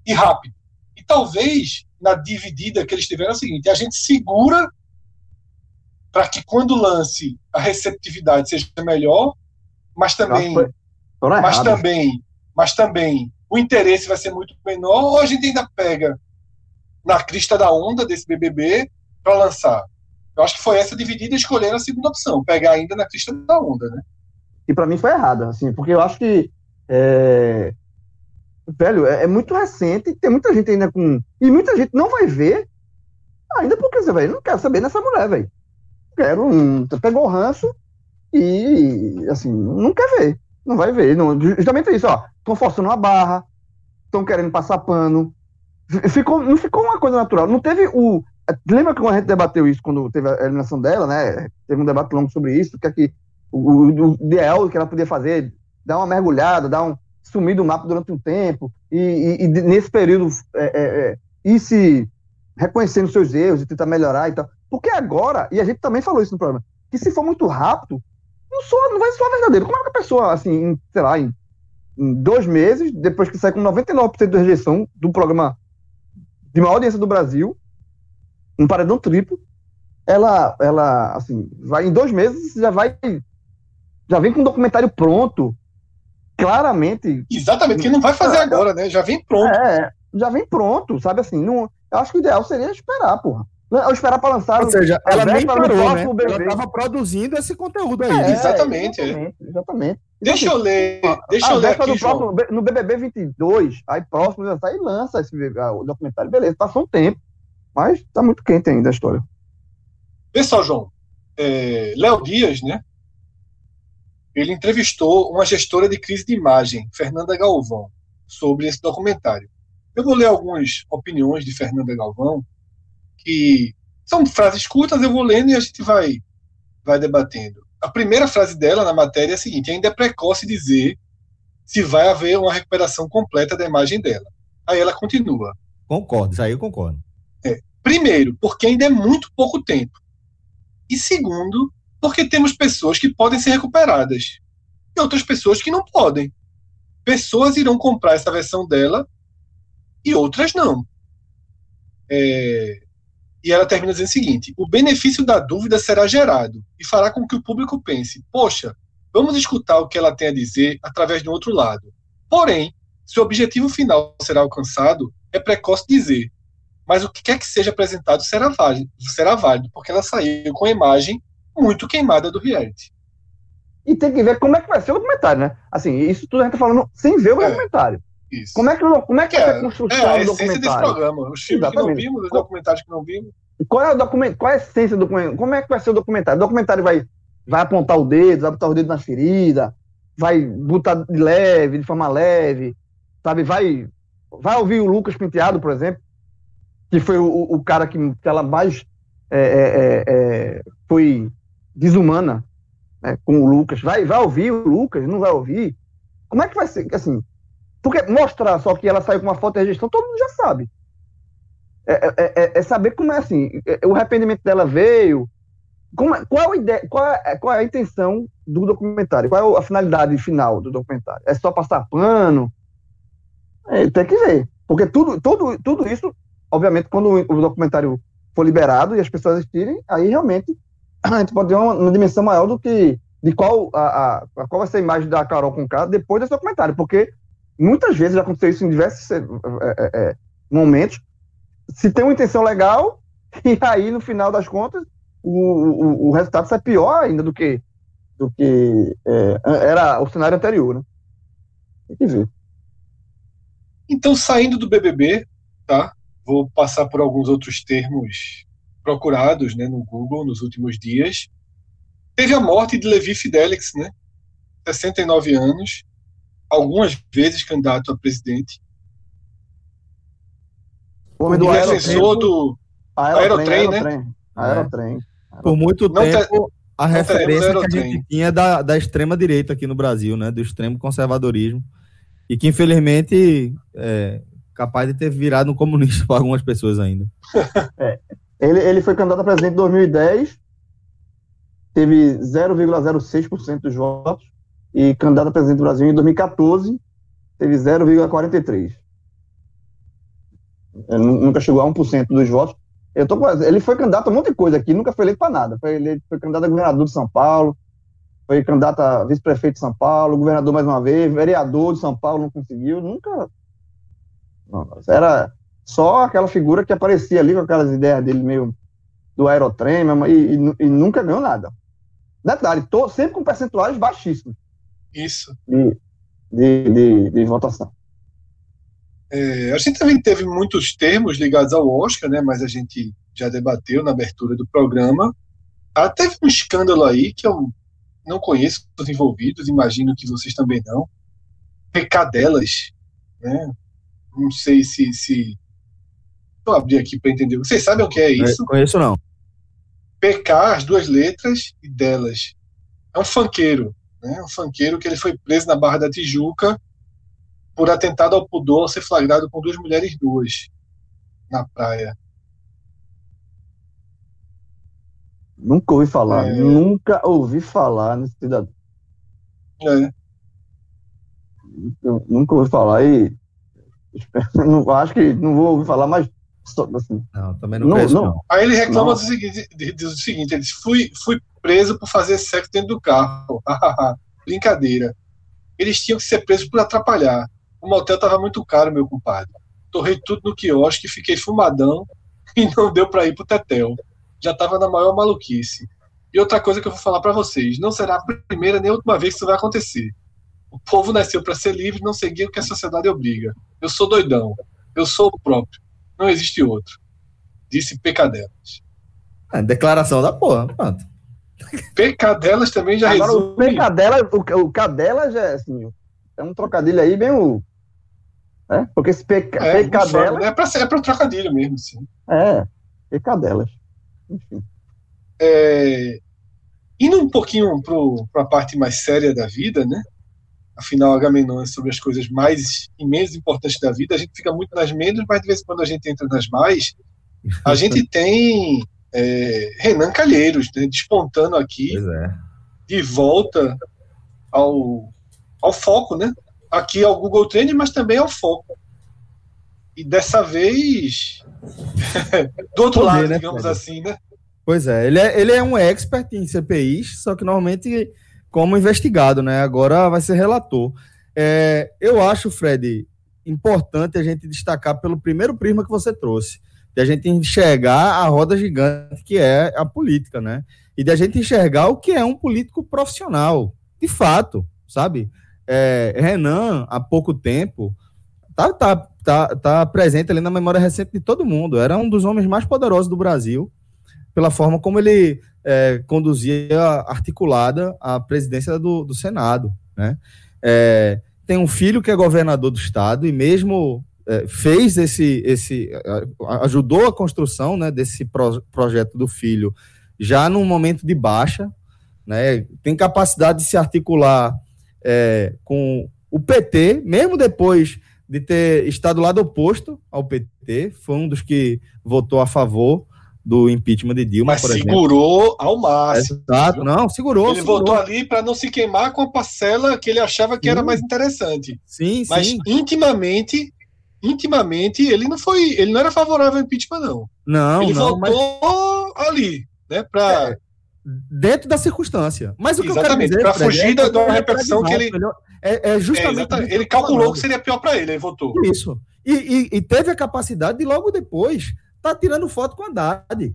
E rápido. E talvez, na dividida que eles tiveram, é o seguinte: a gente segura para que quando lance a receptividade seja melhor, mas também, foram mas também, mas também o interesse vai ser muito menor, ou a gente ainda pega na crista da onda desse BBB para lançar. Eu acho que foi essa dividida escolhendo a segunda opção, pegar ainda na crista da onda, né? E pra mim foi errada, assim, porque eu acho que. é, Velho, é, é muito recente, tem muita gente ainda com. E muita gente não vai ver, ainda porque, você, velho, não quero saber dessa mulher, velho. Quero. Pegou o ranço e, assim, não quer ver. Não vai ver. Não, justamente isso, ó. Estão forçando uma barra, estão querendo passar pano. Ficou, não ficou uma coisa natural. Não teve o. Lembra que a gente debateu isso quando teve a eliminação dela, né? Teve um debate longo sobre isso, que é que o, o, o ideal que ela podia fazer, dar uma mergulhada, dar um sumir do mapa durante um tempo, e, e- e nesse período é, é, é, ir se reconhecendo seus erros e tentar melhorar e tal. Porque agora, e a gente também falou isso no programa, que se for muito rápido, não, soa, não vai soar verdadeiro. Como é que a pessoa, assim, em, sei lá, em, em dois meses, depois que sai com 99% de rejeição do programa de maior audiência do Brasil, um paredão triplo, ela, ela, assim, vai em dois meses, já vai, já vem com um documentário pronto, claramente, Exatamente, que não vai fazer agora, né? Já vem pronto. é, já vem pronto, sabe assim, não, eu acho que o ideal seria esperar, porra. Ou esperar pra lançar Ou seja, a ela nem parou, né? Ela BBB. estava produzindo esse conteúdo aí. É, Exatamente, exatamente, exatamente. Deixa eu ler, deixa a eu ler aqui, do João. próximo, no BBB 22, aí próximo já sai e lança esse, ah, o documentário. Beleza, passou um tempo, mas tá muito quente ainda a história. Vê só, João. É, Léo Dias, né? Ele entrevistou uma gestora de crise de imagem, Fernanda Galvão, sobre esse documentário. Eu vou ler algumas opiniões de Fernanda Galvão, que são frases curtas, eu vou lendo e a gente vai, vai debatendo. A primeira frase dela na matéria é a seguinte: ainda é precoce dizer se vai haver uma recuperação completa da imagem dela. Aí ela continua. Concordo, isso aí eu concordo. Primeiro, porque ainda é muito pouco tempo. E segundo, porque temos pessoas que podem ser recuperadas e outras pessoas que não podem. Pessoas irão comprar essa versão dela e outras não. É, E ela termina dizendo o seguinte: o benefício da dúvida será gerado e fará com que o público pense: poxa, vamos escutar o que ela tem a dizer através de um outro lado. Porém, se o objetivo final será alcançado, é precoce dizer mas o que quer que seja apresentado será válido, será válido, porque ela saiu com a imagem muito queimada do reality. E tem que ver como é que vai ser o documentário, né? Assim, isso tudo a gente tá falando sem ver o É. documentário. Isso. Como é que, como é que é- ser a É construção a do essência desse documentário? programa. Os filmes que não Exatamente. vimos, os documentários que não vimos. Qual é o documento, qual é a essência do documentário? Como é que vai ser o documentário? O documentário vai, vai apontar o dedo, vai botar o dedo nas feridas, vai botar de leve, de forma leve, sabe? Vai, vai ouvir o Lucas Penteado, por exemplo, que foi o, o- o cara que, que ela mais é, é, é, é, foi desumana né, com o Lucas. Vai, vai ouvir o Lucas? Não vai ouvir? Como é que vai ser? Assim, porque mostrar só que ela saiu com uma foto de rejeição, todo mundo já sabe. É, é- é- é saber como é assim, é- o arrependimento dela veio. Como é- qual, a ideia, qual, é, qual é a intenção do documentário? Qual é a finalidade final do documentário? É só passar pano? É, tem que ver. Porque tudo, tudo, tudo isso, obviamente, quando o, o documentário for liberado e as pessoas assistirem, aí realmente (clears throat) a gente pode ter uma, uma dimensão maior do que de qual, a, a, qual vai ser a imagem da Carol com K depois desse documentário. Porque muitas vezes aconteceu isso em diversos é, é, momentos se tem uma intenção legal, (laughs) e aí no final das contas o, o, o resultado sai pior ainda do que, do que era o cenário anterior, né? Tem que ver. Então, saindo do BBB, tá? Vou passar por alguns outros termos procurados né, no Google nos últimos dias. Teve a morte de Levi Fidelix, né? 69 anos, algumas vezes candidato a presidente. O homem do defensor do. Aerotrem, né? Aerotrem. Aerotrem. Por muito Não te- tempo, a teremos referência que a gente tinha da, da extrema direita aqui no Brasil, né? Do extremo conservadorismo. E que, infelizmente, é capaz de ter virado um comunista (laughs) para algumas pessoas ainda. Ele, ele foi candidato a presidente em 2010, teve 0,06% dos votos, e candidato a presidente do Brasil em 2014, teve 0,43%. Ele nu- nunca chegou a 1% dos votos. Eu tô, ele foi candidato a um monte de coisa aqui, nunca foi eleito para nada. Foi, ele foi candidato a governador de São Paulo, foi candidato a vice-prefeito de São Paulo, governador mais uma vez, vereador de São Paulo, não conseguiu, nunca. Não, era só aquela figura que aparecia ali com aquelas ideias dele meio do aerotrem e, e e nunca ganhou nada. Detalhe, tô, sempre com percentuais baixíssimos Isso. de, de, de, de votação. É, a gente também teve muitos termos ligados ao Oscar, né? Mas a gente já debateu na abertura do programa. Ah, teve um escândalo aí que eu não conheço os envolvidos, imagino que vocês também não. Pecadelas, né? Não sei se. se... Vou abrir aqui para entender. Vocês sabem o que é isso? É, conheço não. PK, as duas letras e delas. É um funkeiro, né? Um funkeiro que ele foi preso na Barra da Tijuca por atentado ao pudor ao ser flagrado com duas mulheres nuas na praia. Nunca ouvi falar, É. nunca ouvi falar nesse cidadão. É, Eu nunca ouvi falar e espero- (laughs) não, acho que não vou ouvir falar, mas só, assim, Não, também não, Não, conheço não. não. Aí ele reclama Não. do seguinte, diz o seguinte, ele disse, fui, fui preso por fazer sexo dentro do carro. (laughs) Brincadeira. Eles tinham que ser presos por atrapalhar. O motel estava muito caro, meu compadre. Torrei tudo no quiosque, fiquei fumadão (laughs) e não deu para ir pro Tetel. Já estava na maior maluquice. E outra coisa que eu vou falar para vocês, não será a primeira nem a última vez que isso vai acontecer. O povo nasceu para ser livre, não seguir o que a sociedade obriga. Eu sou doidão. Eu sou o próprio. Não existe outro. Disse Pecadelas. É, declaração da porra. Pronto. Pecadelas também já Agora, o resume. Pecadela, o, o Cadela já é assim, é um trocadilho aí bem o. É? Porque esse peca, É, Pecadela é para é para trocadilho mesmo, sim. é Pecadelas. Enfim. É, indo um pouquinho para a parte mais séria da vida, né? Afinal, Agamenon é sobre as coisas mais e menos importantes da vida. A gente fica muito nas menos, mas de vez em quando a gente entra nas mais. A gente (laughs) tem é, Renan Calheiros, né, despontando aqui é. de volta ao, ao foco, né? Aqui ao Google Trend, mas também ao foco. E dessa vez (laughs) do outro lado, né, digamos Fred? assim, né? Pois é, ele é, ele é um expert em CPIs, só que normalmente como investigado, né? Agora vai ser relator. É, eu acho, Fred, importante a gente destacar pelo primeiro prisma que você trouxe, de a gente enxergar a roda gigante que é a política, né? E de a gente enxergar o que é um político profissional, de fato, sabe? É, Renan, há pouco tempo, tá, tá, tá, tá presente ali na memória recente de todo mundo. Era um dos homens mais poderosos do Brasil pela forma como ele é, conduzia articulada a presidência do, do Senado. Né? É, tem um filho que é governador do estado e mesmo é, fez esse, esse ajudou a construção né, desse pro- projeto do filho já num momento de baixa, né? tem capacidade de se articular é, com o PT, mesmo depois de ter estado do lado oposto ao PT, foi um dos que votou a favor do impeachment de Dilma, Mas por exemplo. segurou ao máximo. Exato, viu? não, segurou. Ele segurou. votou ali para não se queimar com a parcela que ele achava que era Sim. mais interessante. Sim, Mas sim. intimamente, intimamente ele não foi, ele não era favorável ao impeachment não. Não, ele não, mas votou ali, né, para É, dentro da circunstância. Mas o que Exatamente, eu quero dizer, fugir é da- uma ele é repercussão que ele- É, é É, justamente. isso Ele calculou que seria pior para ele, aí votou. Isso. E, e- e teve a capacidade de logo depois tá tirando foto com a Haddad.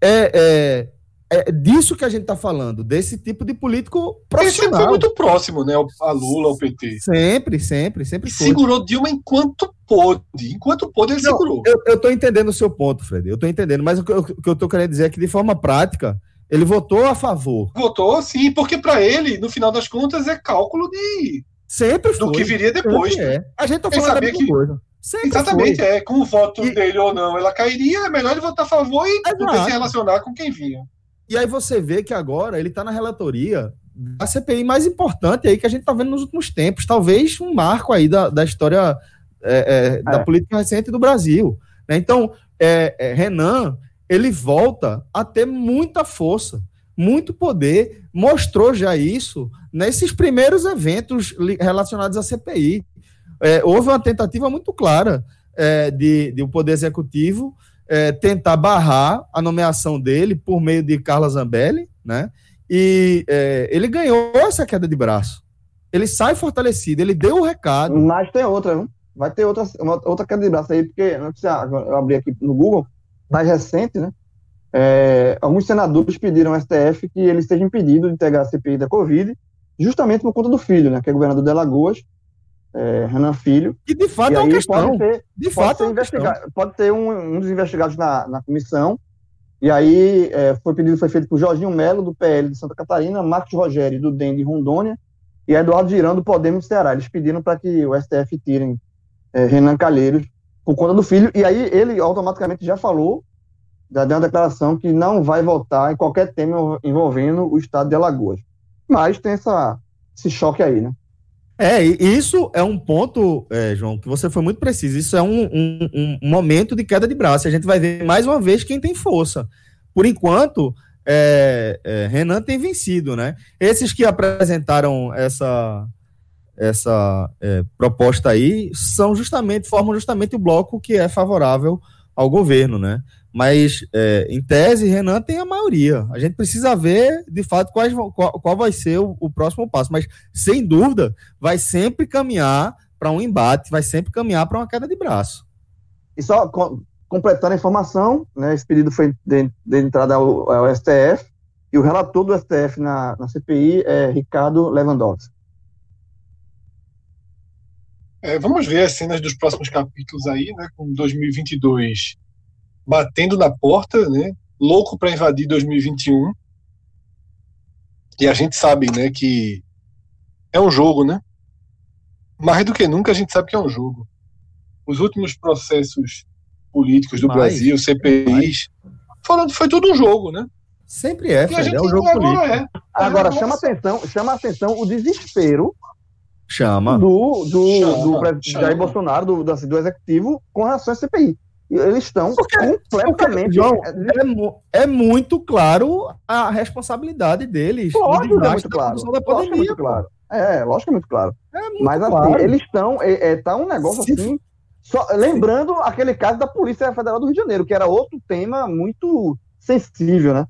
É, é, é disso que a gente está falando, desse tipo de político Ele sempre profissional. foi muito próximo, né? A Lula, ao PT. Sempre, sempre, sempre foi. Segurou Dilma enquanto pôde. Enquanto pôde, ele Não, segurou. Eu, tô entendendo o seu ponto, Fred. Eu tô entendendo, mas o que eu, o que eu tô querendo dizer é que, de forma prática, ele votou a favor. Votou sim, porque para ele, no final das contas, é cálculo de Sempre foi. do que viria depois. É. A gente tá Ele falando da sabia mesma que- coisa. Sempre Exatamente, foi. é. Com o voto E- dele ou não, ela cairia, é melhor ele votar a favor e poder Exato. se relacionar com quem vinha. E aí você vê que agora ele tá na relatoria da CPI mais importante aí que a gente tá vendo nos últimos tempos. Talvez um marco aí da, da história é, é, da É. política recente do Brasil. né? Então, é, é, Renan, ele volta a ter muita força, muito poder, mostrou já isso nesses primeiros eventos relacionados à CPI. Houve uma tentativa muito clara de, de o Poder Executivo é, tentar barrar a nomeação dele por meio de Carla Zambelli, né? E é, ele ganhou essa queda de braço. Ele sai fortalecido, ele deu o recado. Mas tem outra, viu? Vai ter outra, uma, outra queda de braço aí, porque agora eu abri aqui no Google, mais recente, né? É, alguns senadores pediram ao STF que ele seja impedido de integrar a CPI da Covid, justamente por conta do filho, né? Que é governador de Alagoas, é, Renan Filho. E de fato e é uma questão. pode ser, De pode fato é ser, uma questão. investiga- pode ser um, um dos investigados na, na comissão. E aí é, foi pedido foi feito por Jorginho Melo, do PL de Santa Catarina, Marcos Rogério, do DEM de Rondônia, e Eduardo Girão, do Podemos de Ceará. Eles pediram para que o STF tirem é, Renan Calheiros por conta do filho. E aí ele automaticamente já falou, já deu uma declaração que não vai votar em qualquer tema envolvendo o estado de Alagoas. Mas tem essa, esse choque aí, né? É, isso é um ponto, é, João, que você foi muito preciso. Isso é um, um- um momento de queda de braço. A gente vai ver mais uma vez quem tem força. Por enquanto, é, é, Renan tem vencido, né? Esses que apresentaram essa, essa é, proposta aí são justamente, formam justamente o bloco que é favorável ao governo, né? Mas, é, em tese, Renan tem a maioria. A gente precisa ver, de fato, quais, qual, qual vai ser o, o próximo passo. Mas, sem dúvida, vai sempre caminhar para um embate, vai sempre caminhar para uma queda de braço. E só co- completando a informação, né, esse pedido foi de, de entrada ao, ao STF, e o relator do STF na, na CPI é Ricardo Lewandowski. É, vamos ver as cenas dos próximos capítulos aí, né? Com 2022 batendo na porta, né? Louco para invadir 2021. E a gente sabe, né, que é um jogo, né? Mais do que nunca a gente sabe que é um jogo. Os últimos processos políticos do Demais, Brasil, CPIs, foram, foi tudo um jogo, né? Sempre é, E a Fred, gente é um jogo agora político. é. Agora, Nossa. chama atenção, chama atenção o desespero Chama. do, do, Chama, do presidente chama. Jair Bolsonaro, do, do, do executivo, com relação à CPI. Eles estão Porque- completamente. João, é, é muito claro a responsabilidade deles. Lógico que é desgaste muito claro. da é muito claro. É, lógico que é muito claro. É muito Mas assim, claro. eles estão. É, é, tá um negócio Se- assim. Só, lembrando aquele caso da Polícia Federal do Rio de Janeiro, que era outro tema muito sensível, né?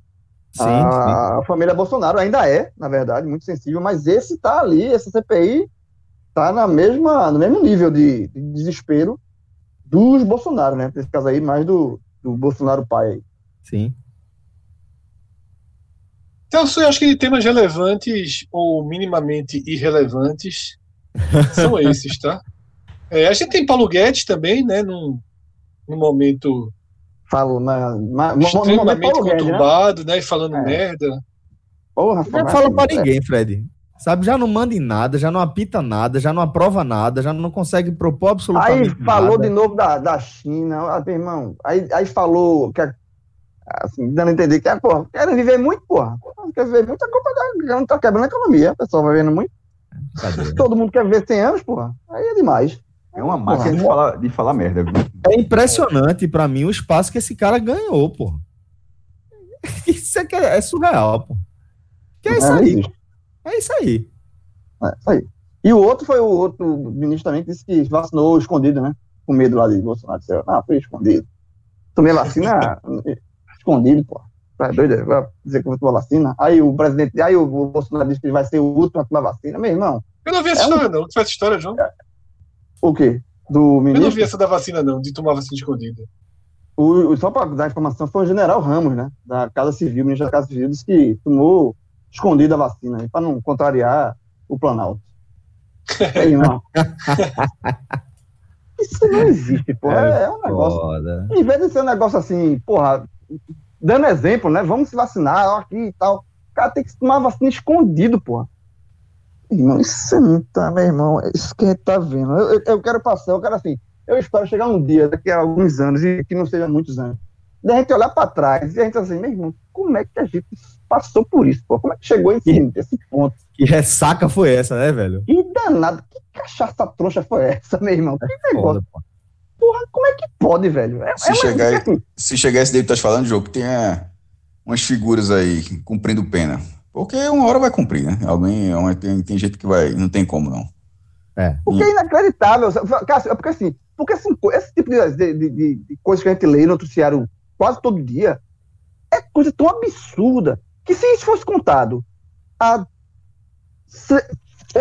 Sim, a, a família Bolsonaro ainda é, na verdade, muito sensível, mas esse tá ali, essa CPI tá na mesma, no mesmo nível de, de desespero dos Bolsonaro, né? Nesse caso aí, mais do, do Bolsonaro pai. aí. sim. Então, eu acho que temas relevantes ou minimamente irrelevantes (laughs) são esses, tá? É, a gente tem Paulo Guedes também, né? Num, num momento Falo, na, na, no, no momento extremamente Paulo Guedes, né? conturbado, né? E falando É. merda. Porra, Não fala pra é, ninguém, Fred. Sabe, já não manda em nada, já não apita nada, já não aprova nada, já não consegue propor Aí absolutamente falou nada. de novo da, da China, ah, meu irmão. Aí, aí falou que, assim, dando a entender que, ah, porra, querem viver muito, porra. Quer viver muito, a culpa da, não tá quebrando a economia, o pessoal vai vivendo muito. Cadê? (laughs) Todo mundo quer viver 100 anos, porra. Aí é demais. É uma máquina de falar, de falar merda. viu? É impressionante pra mim o espaço que esse cara ganhou, pô. (laughs) Isso é, que é, é surreal, pô. Que é isso não aí. É isso aí. É, isso aí. E o outro foi o outro ministro também que disse que vacinou escondido, né? Com medo lá de Bolsonaro. Disse, ah, foi escondido. Tomei vacina (laughs) escondido, pô. Tá doido? Vai dizer que eu vou tomar vacina. Aí o presidente, aí o o Bolsonaro disse que ele vai ser o último a tomar vacina. Meu irmão, Eu não vi essa É um- história, não. Que foi essa história, João? o quê? Do Eu não ministro? vi essa da vacina, não, de tomar vacina escondida. O, o- só para dar informação, foi o general Ramos, né? Da Casa Civil, ministro da Casa Civil, disse que tomou escondido a vacina, para não contrariar o Planalto. Aí, irmão. (laughs) Isso não existe, porra. É, é um negócio. Foda. Em vez de ser um negócio assim, porra, dando exemplo, né? Vamos se vacinar ó, aqui e tal. O cara tem que tomar vacina escondido, porra. Irmão, isso não tá, meu irmão. Isso que a gente tá vendo. Eu, eu- eu quero passar, eu quero assim. Eu espero chegar um dia, daqui a alguns anos, e que não seja muitos anos, da gente olhar pra trás e a gente assim, meu irmão, como é que a gente passou por isso, pô? Como é que chegou esse, esse ponto? Que ressaca foi essa, né, velho? Que danado, que cachaça trouxa foi essa, meu irmão? Que negócio, Foda, pô. porra, como é que pode, velho? É, Se é chegar assim, Se chegar esse daí que tu tá falando, jogo, que tenha umas figuras aí cumprindo pena. Porque uma hora vai cumprir, né? Alguém, tem, tem gente que vai, não tem como não. Porque é inacreditável. Cássio, é porque assim, porque assim, esse tipo de, de, de- de coisa que a gente lê no noticiário quase todo dia é coisa tão absurda que se isso fosse contado há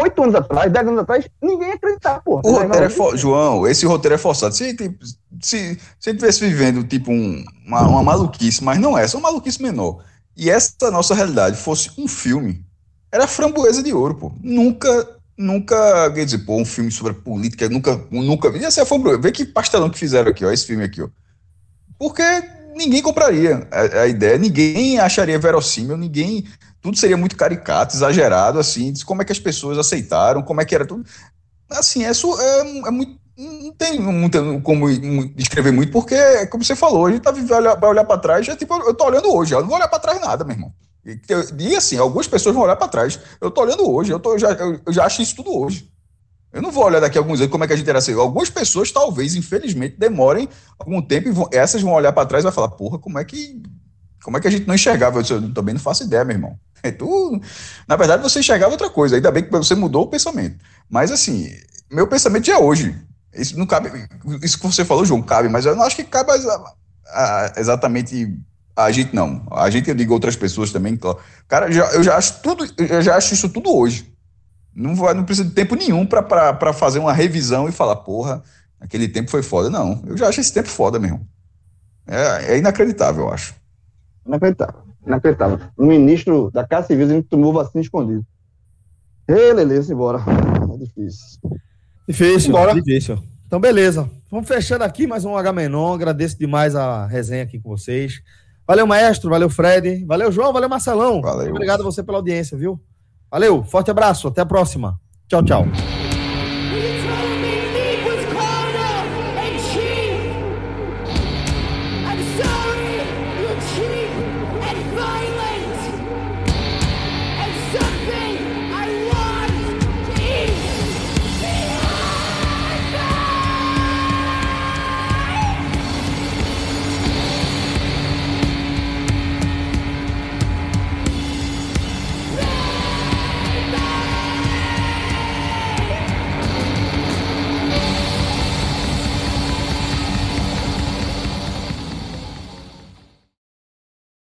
oito anos atrás, dez anos atrás, ninguém ia acreditar, porra. O roteiro é Não, fo... João, esse roteiro é forçado. Se, tipo, se, se ele estivesse vivendo, tipo, um- uma, uma maluquice, mas não é, só uma maluquice menor. E essa nossa realidade fosse um filme, era framboesa de ouro, pô. Nunca, nunca, quer dizer, pô, um filme sobre política, nunca, nunca. Ia ser a framboesa. Vê que pastelão que fizeram aqui, ó, esse filme aqui, ó. Porque ninguém compraria a, a ideia, ninguém acharia verossímil, ninguém. Tudo seria muito caricato, exagerado, assim. Como é que as pessoas aceitaram, como é que era tudo. Assim, isso é, é muito. Não tem muito como descrever muito, porque, como você falou, a gente tá, vai olhar, para trás, já, tipo, eu tô olhando hoje, eu não vou olhar para trás nada, meu irmão. E, e assim, algumas pessoas vão olhar para trás. Eu tô olhando hoje, eu, tô, já, eu, eu já acho isso tudo hoje. Eu não vou olhar daqui a alguns anos como é que a gente era assim. Algumas pessoas, talvez, infelizmente, demorem algum tempo e vão- essas vão olhar para trás e vai falar, porra, como é que. Como é que a gente não enxergava? Eu, disse, eu também não faço ideia, meu irmão. É (laughs) tu, na verdade, você enxergava outra coisa. Ainda bem que você mudou o pensamento. Mas assim, meu pensamento é hoje. Isso não cabe. Isso que você falou, João, cabe, mas eu não acho que cabe a- a- exatamente a gente, não. A gente, eu digo outras pessoas também. claro. Cara, já- eu já acho tudo, eu já acho isso tudo hoje. Não, vai, não precisa de tempo nenhum para fazer uma revisão e falar, porra, aquele tempo foi foda. Não, eu já acho esse tempo foda mesmo. É, é inacreditável, eu acho. Inacreditável. Inacreditável. Um ministro da Casa Civil dizendo que tomou vacina escondido. Ei, Lele, embora. É difícil. Difícil, Bora. difícil. Então, beleza. Vamos fechando aqui mais um H-Menon. Agradeço demais a resenha aqui com vocês. Valeu, maestro. Valeu, Fred. Valeu, João. Valeu, Marcelão. Valeu. Obrigado a você pela audiência, viu? Valeu. Forte abraço. Até a próxima. Tchau, tchau.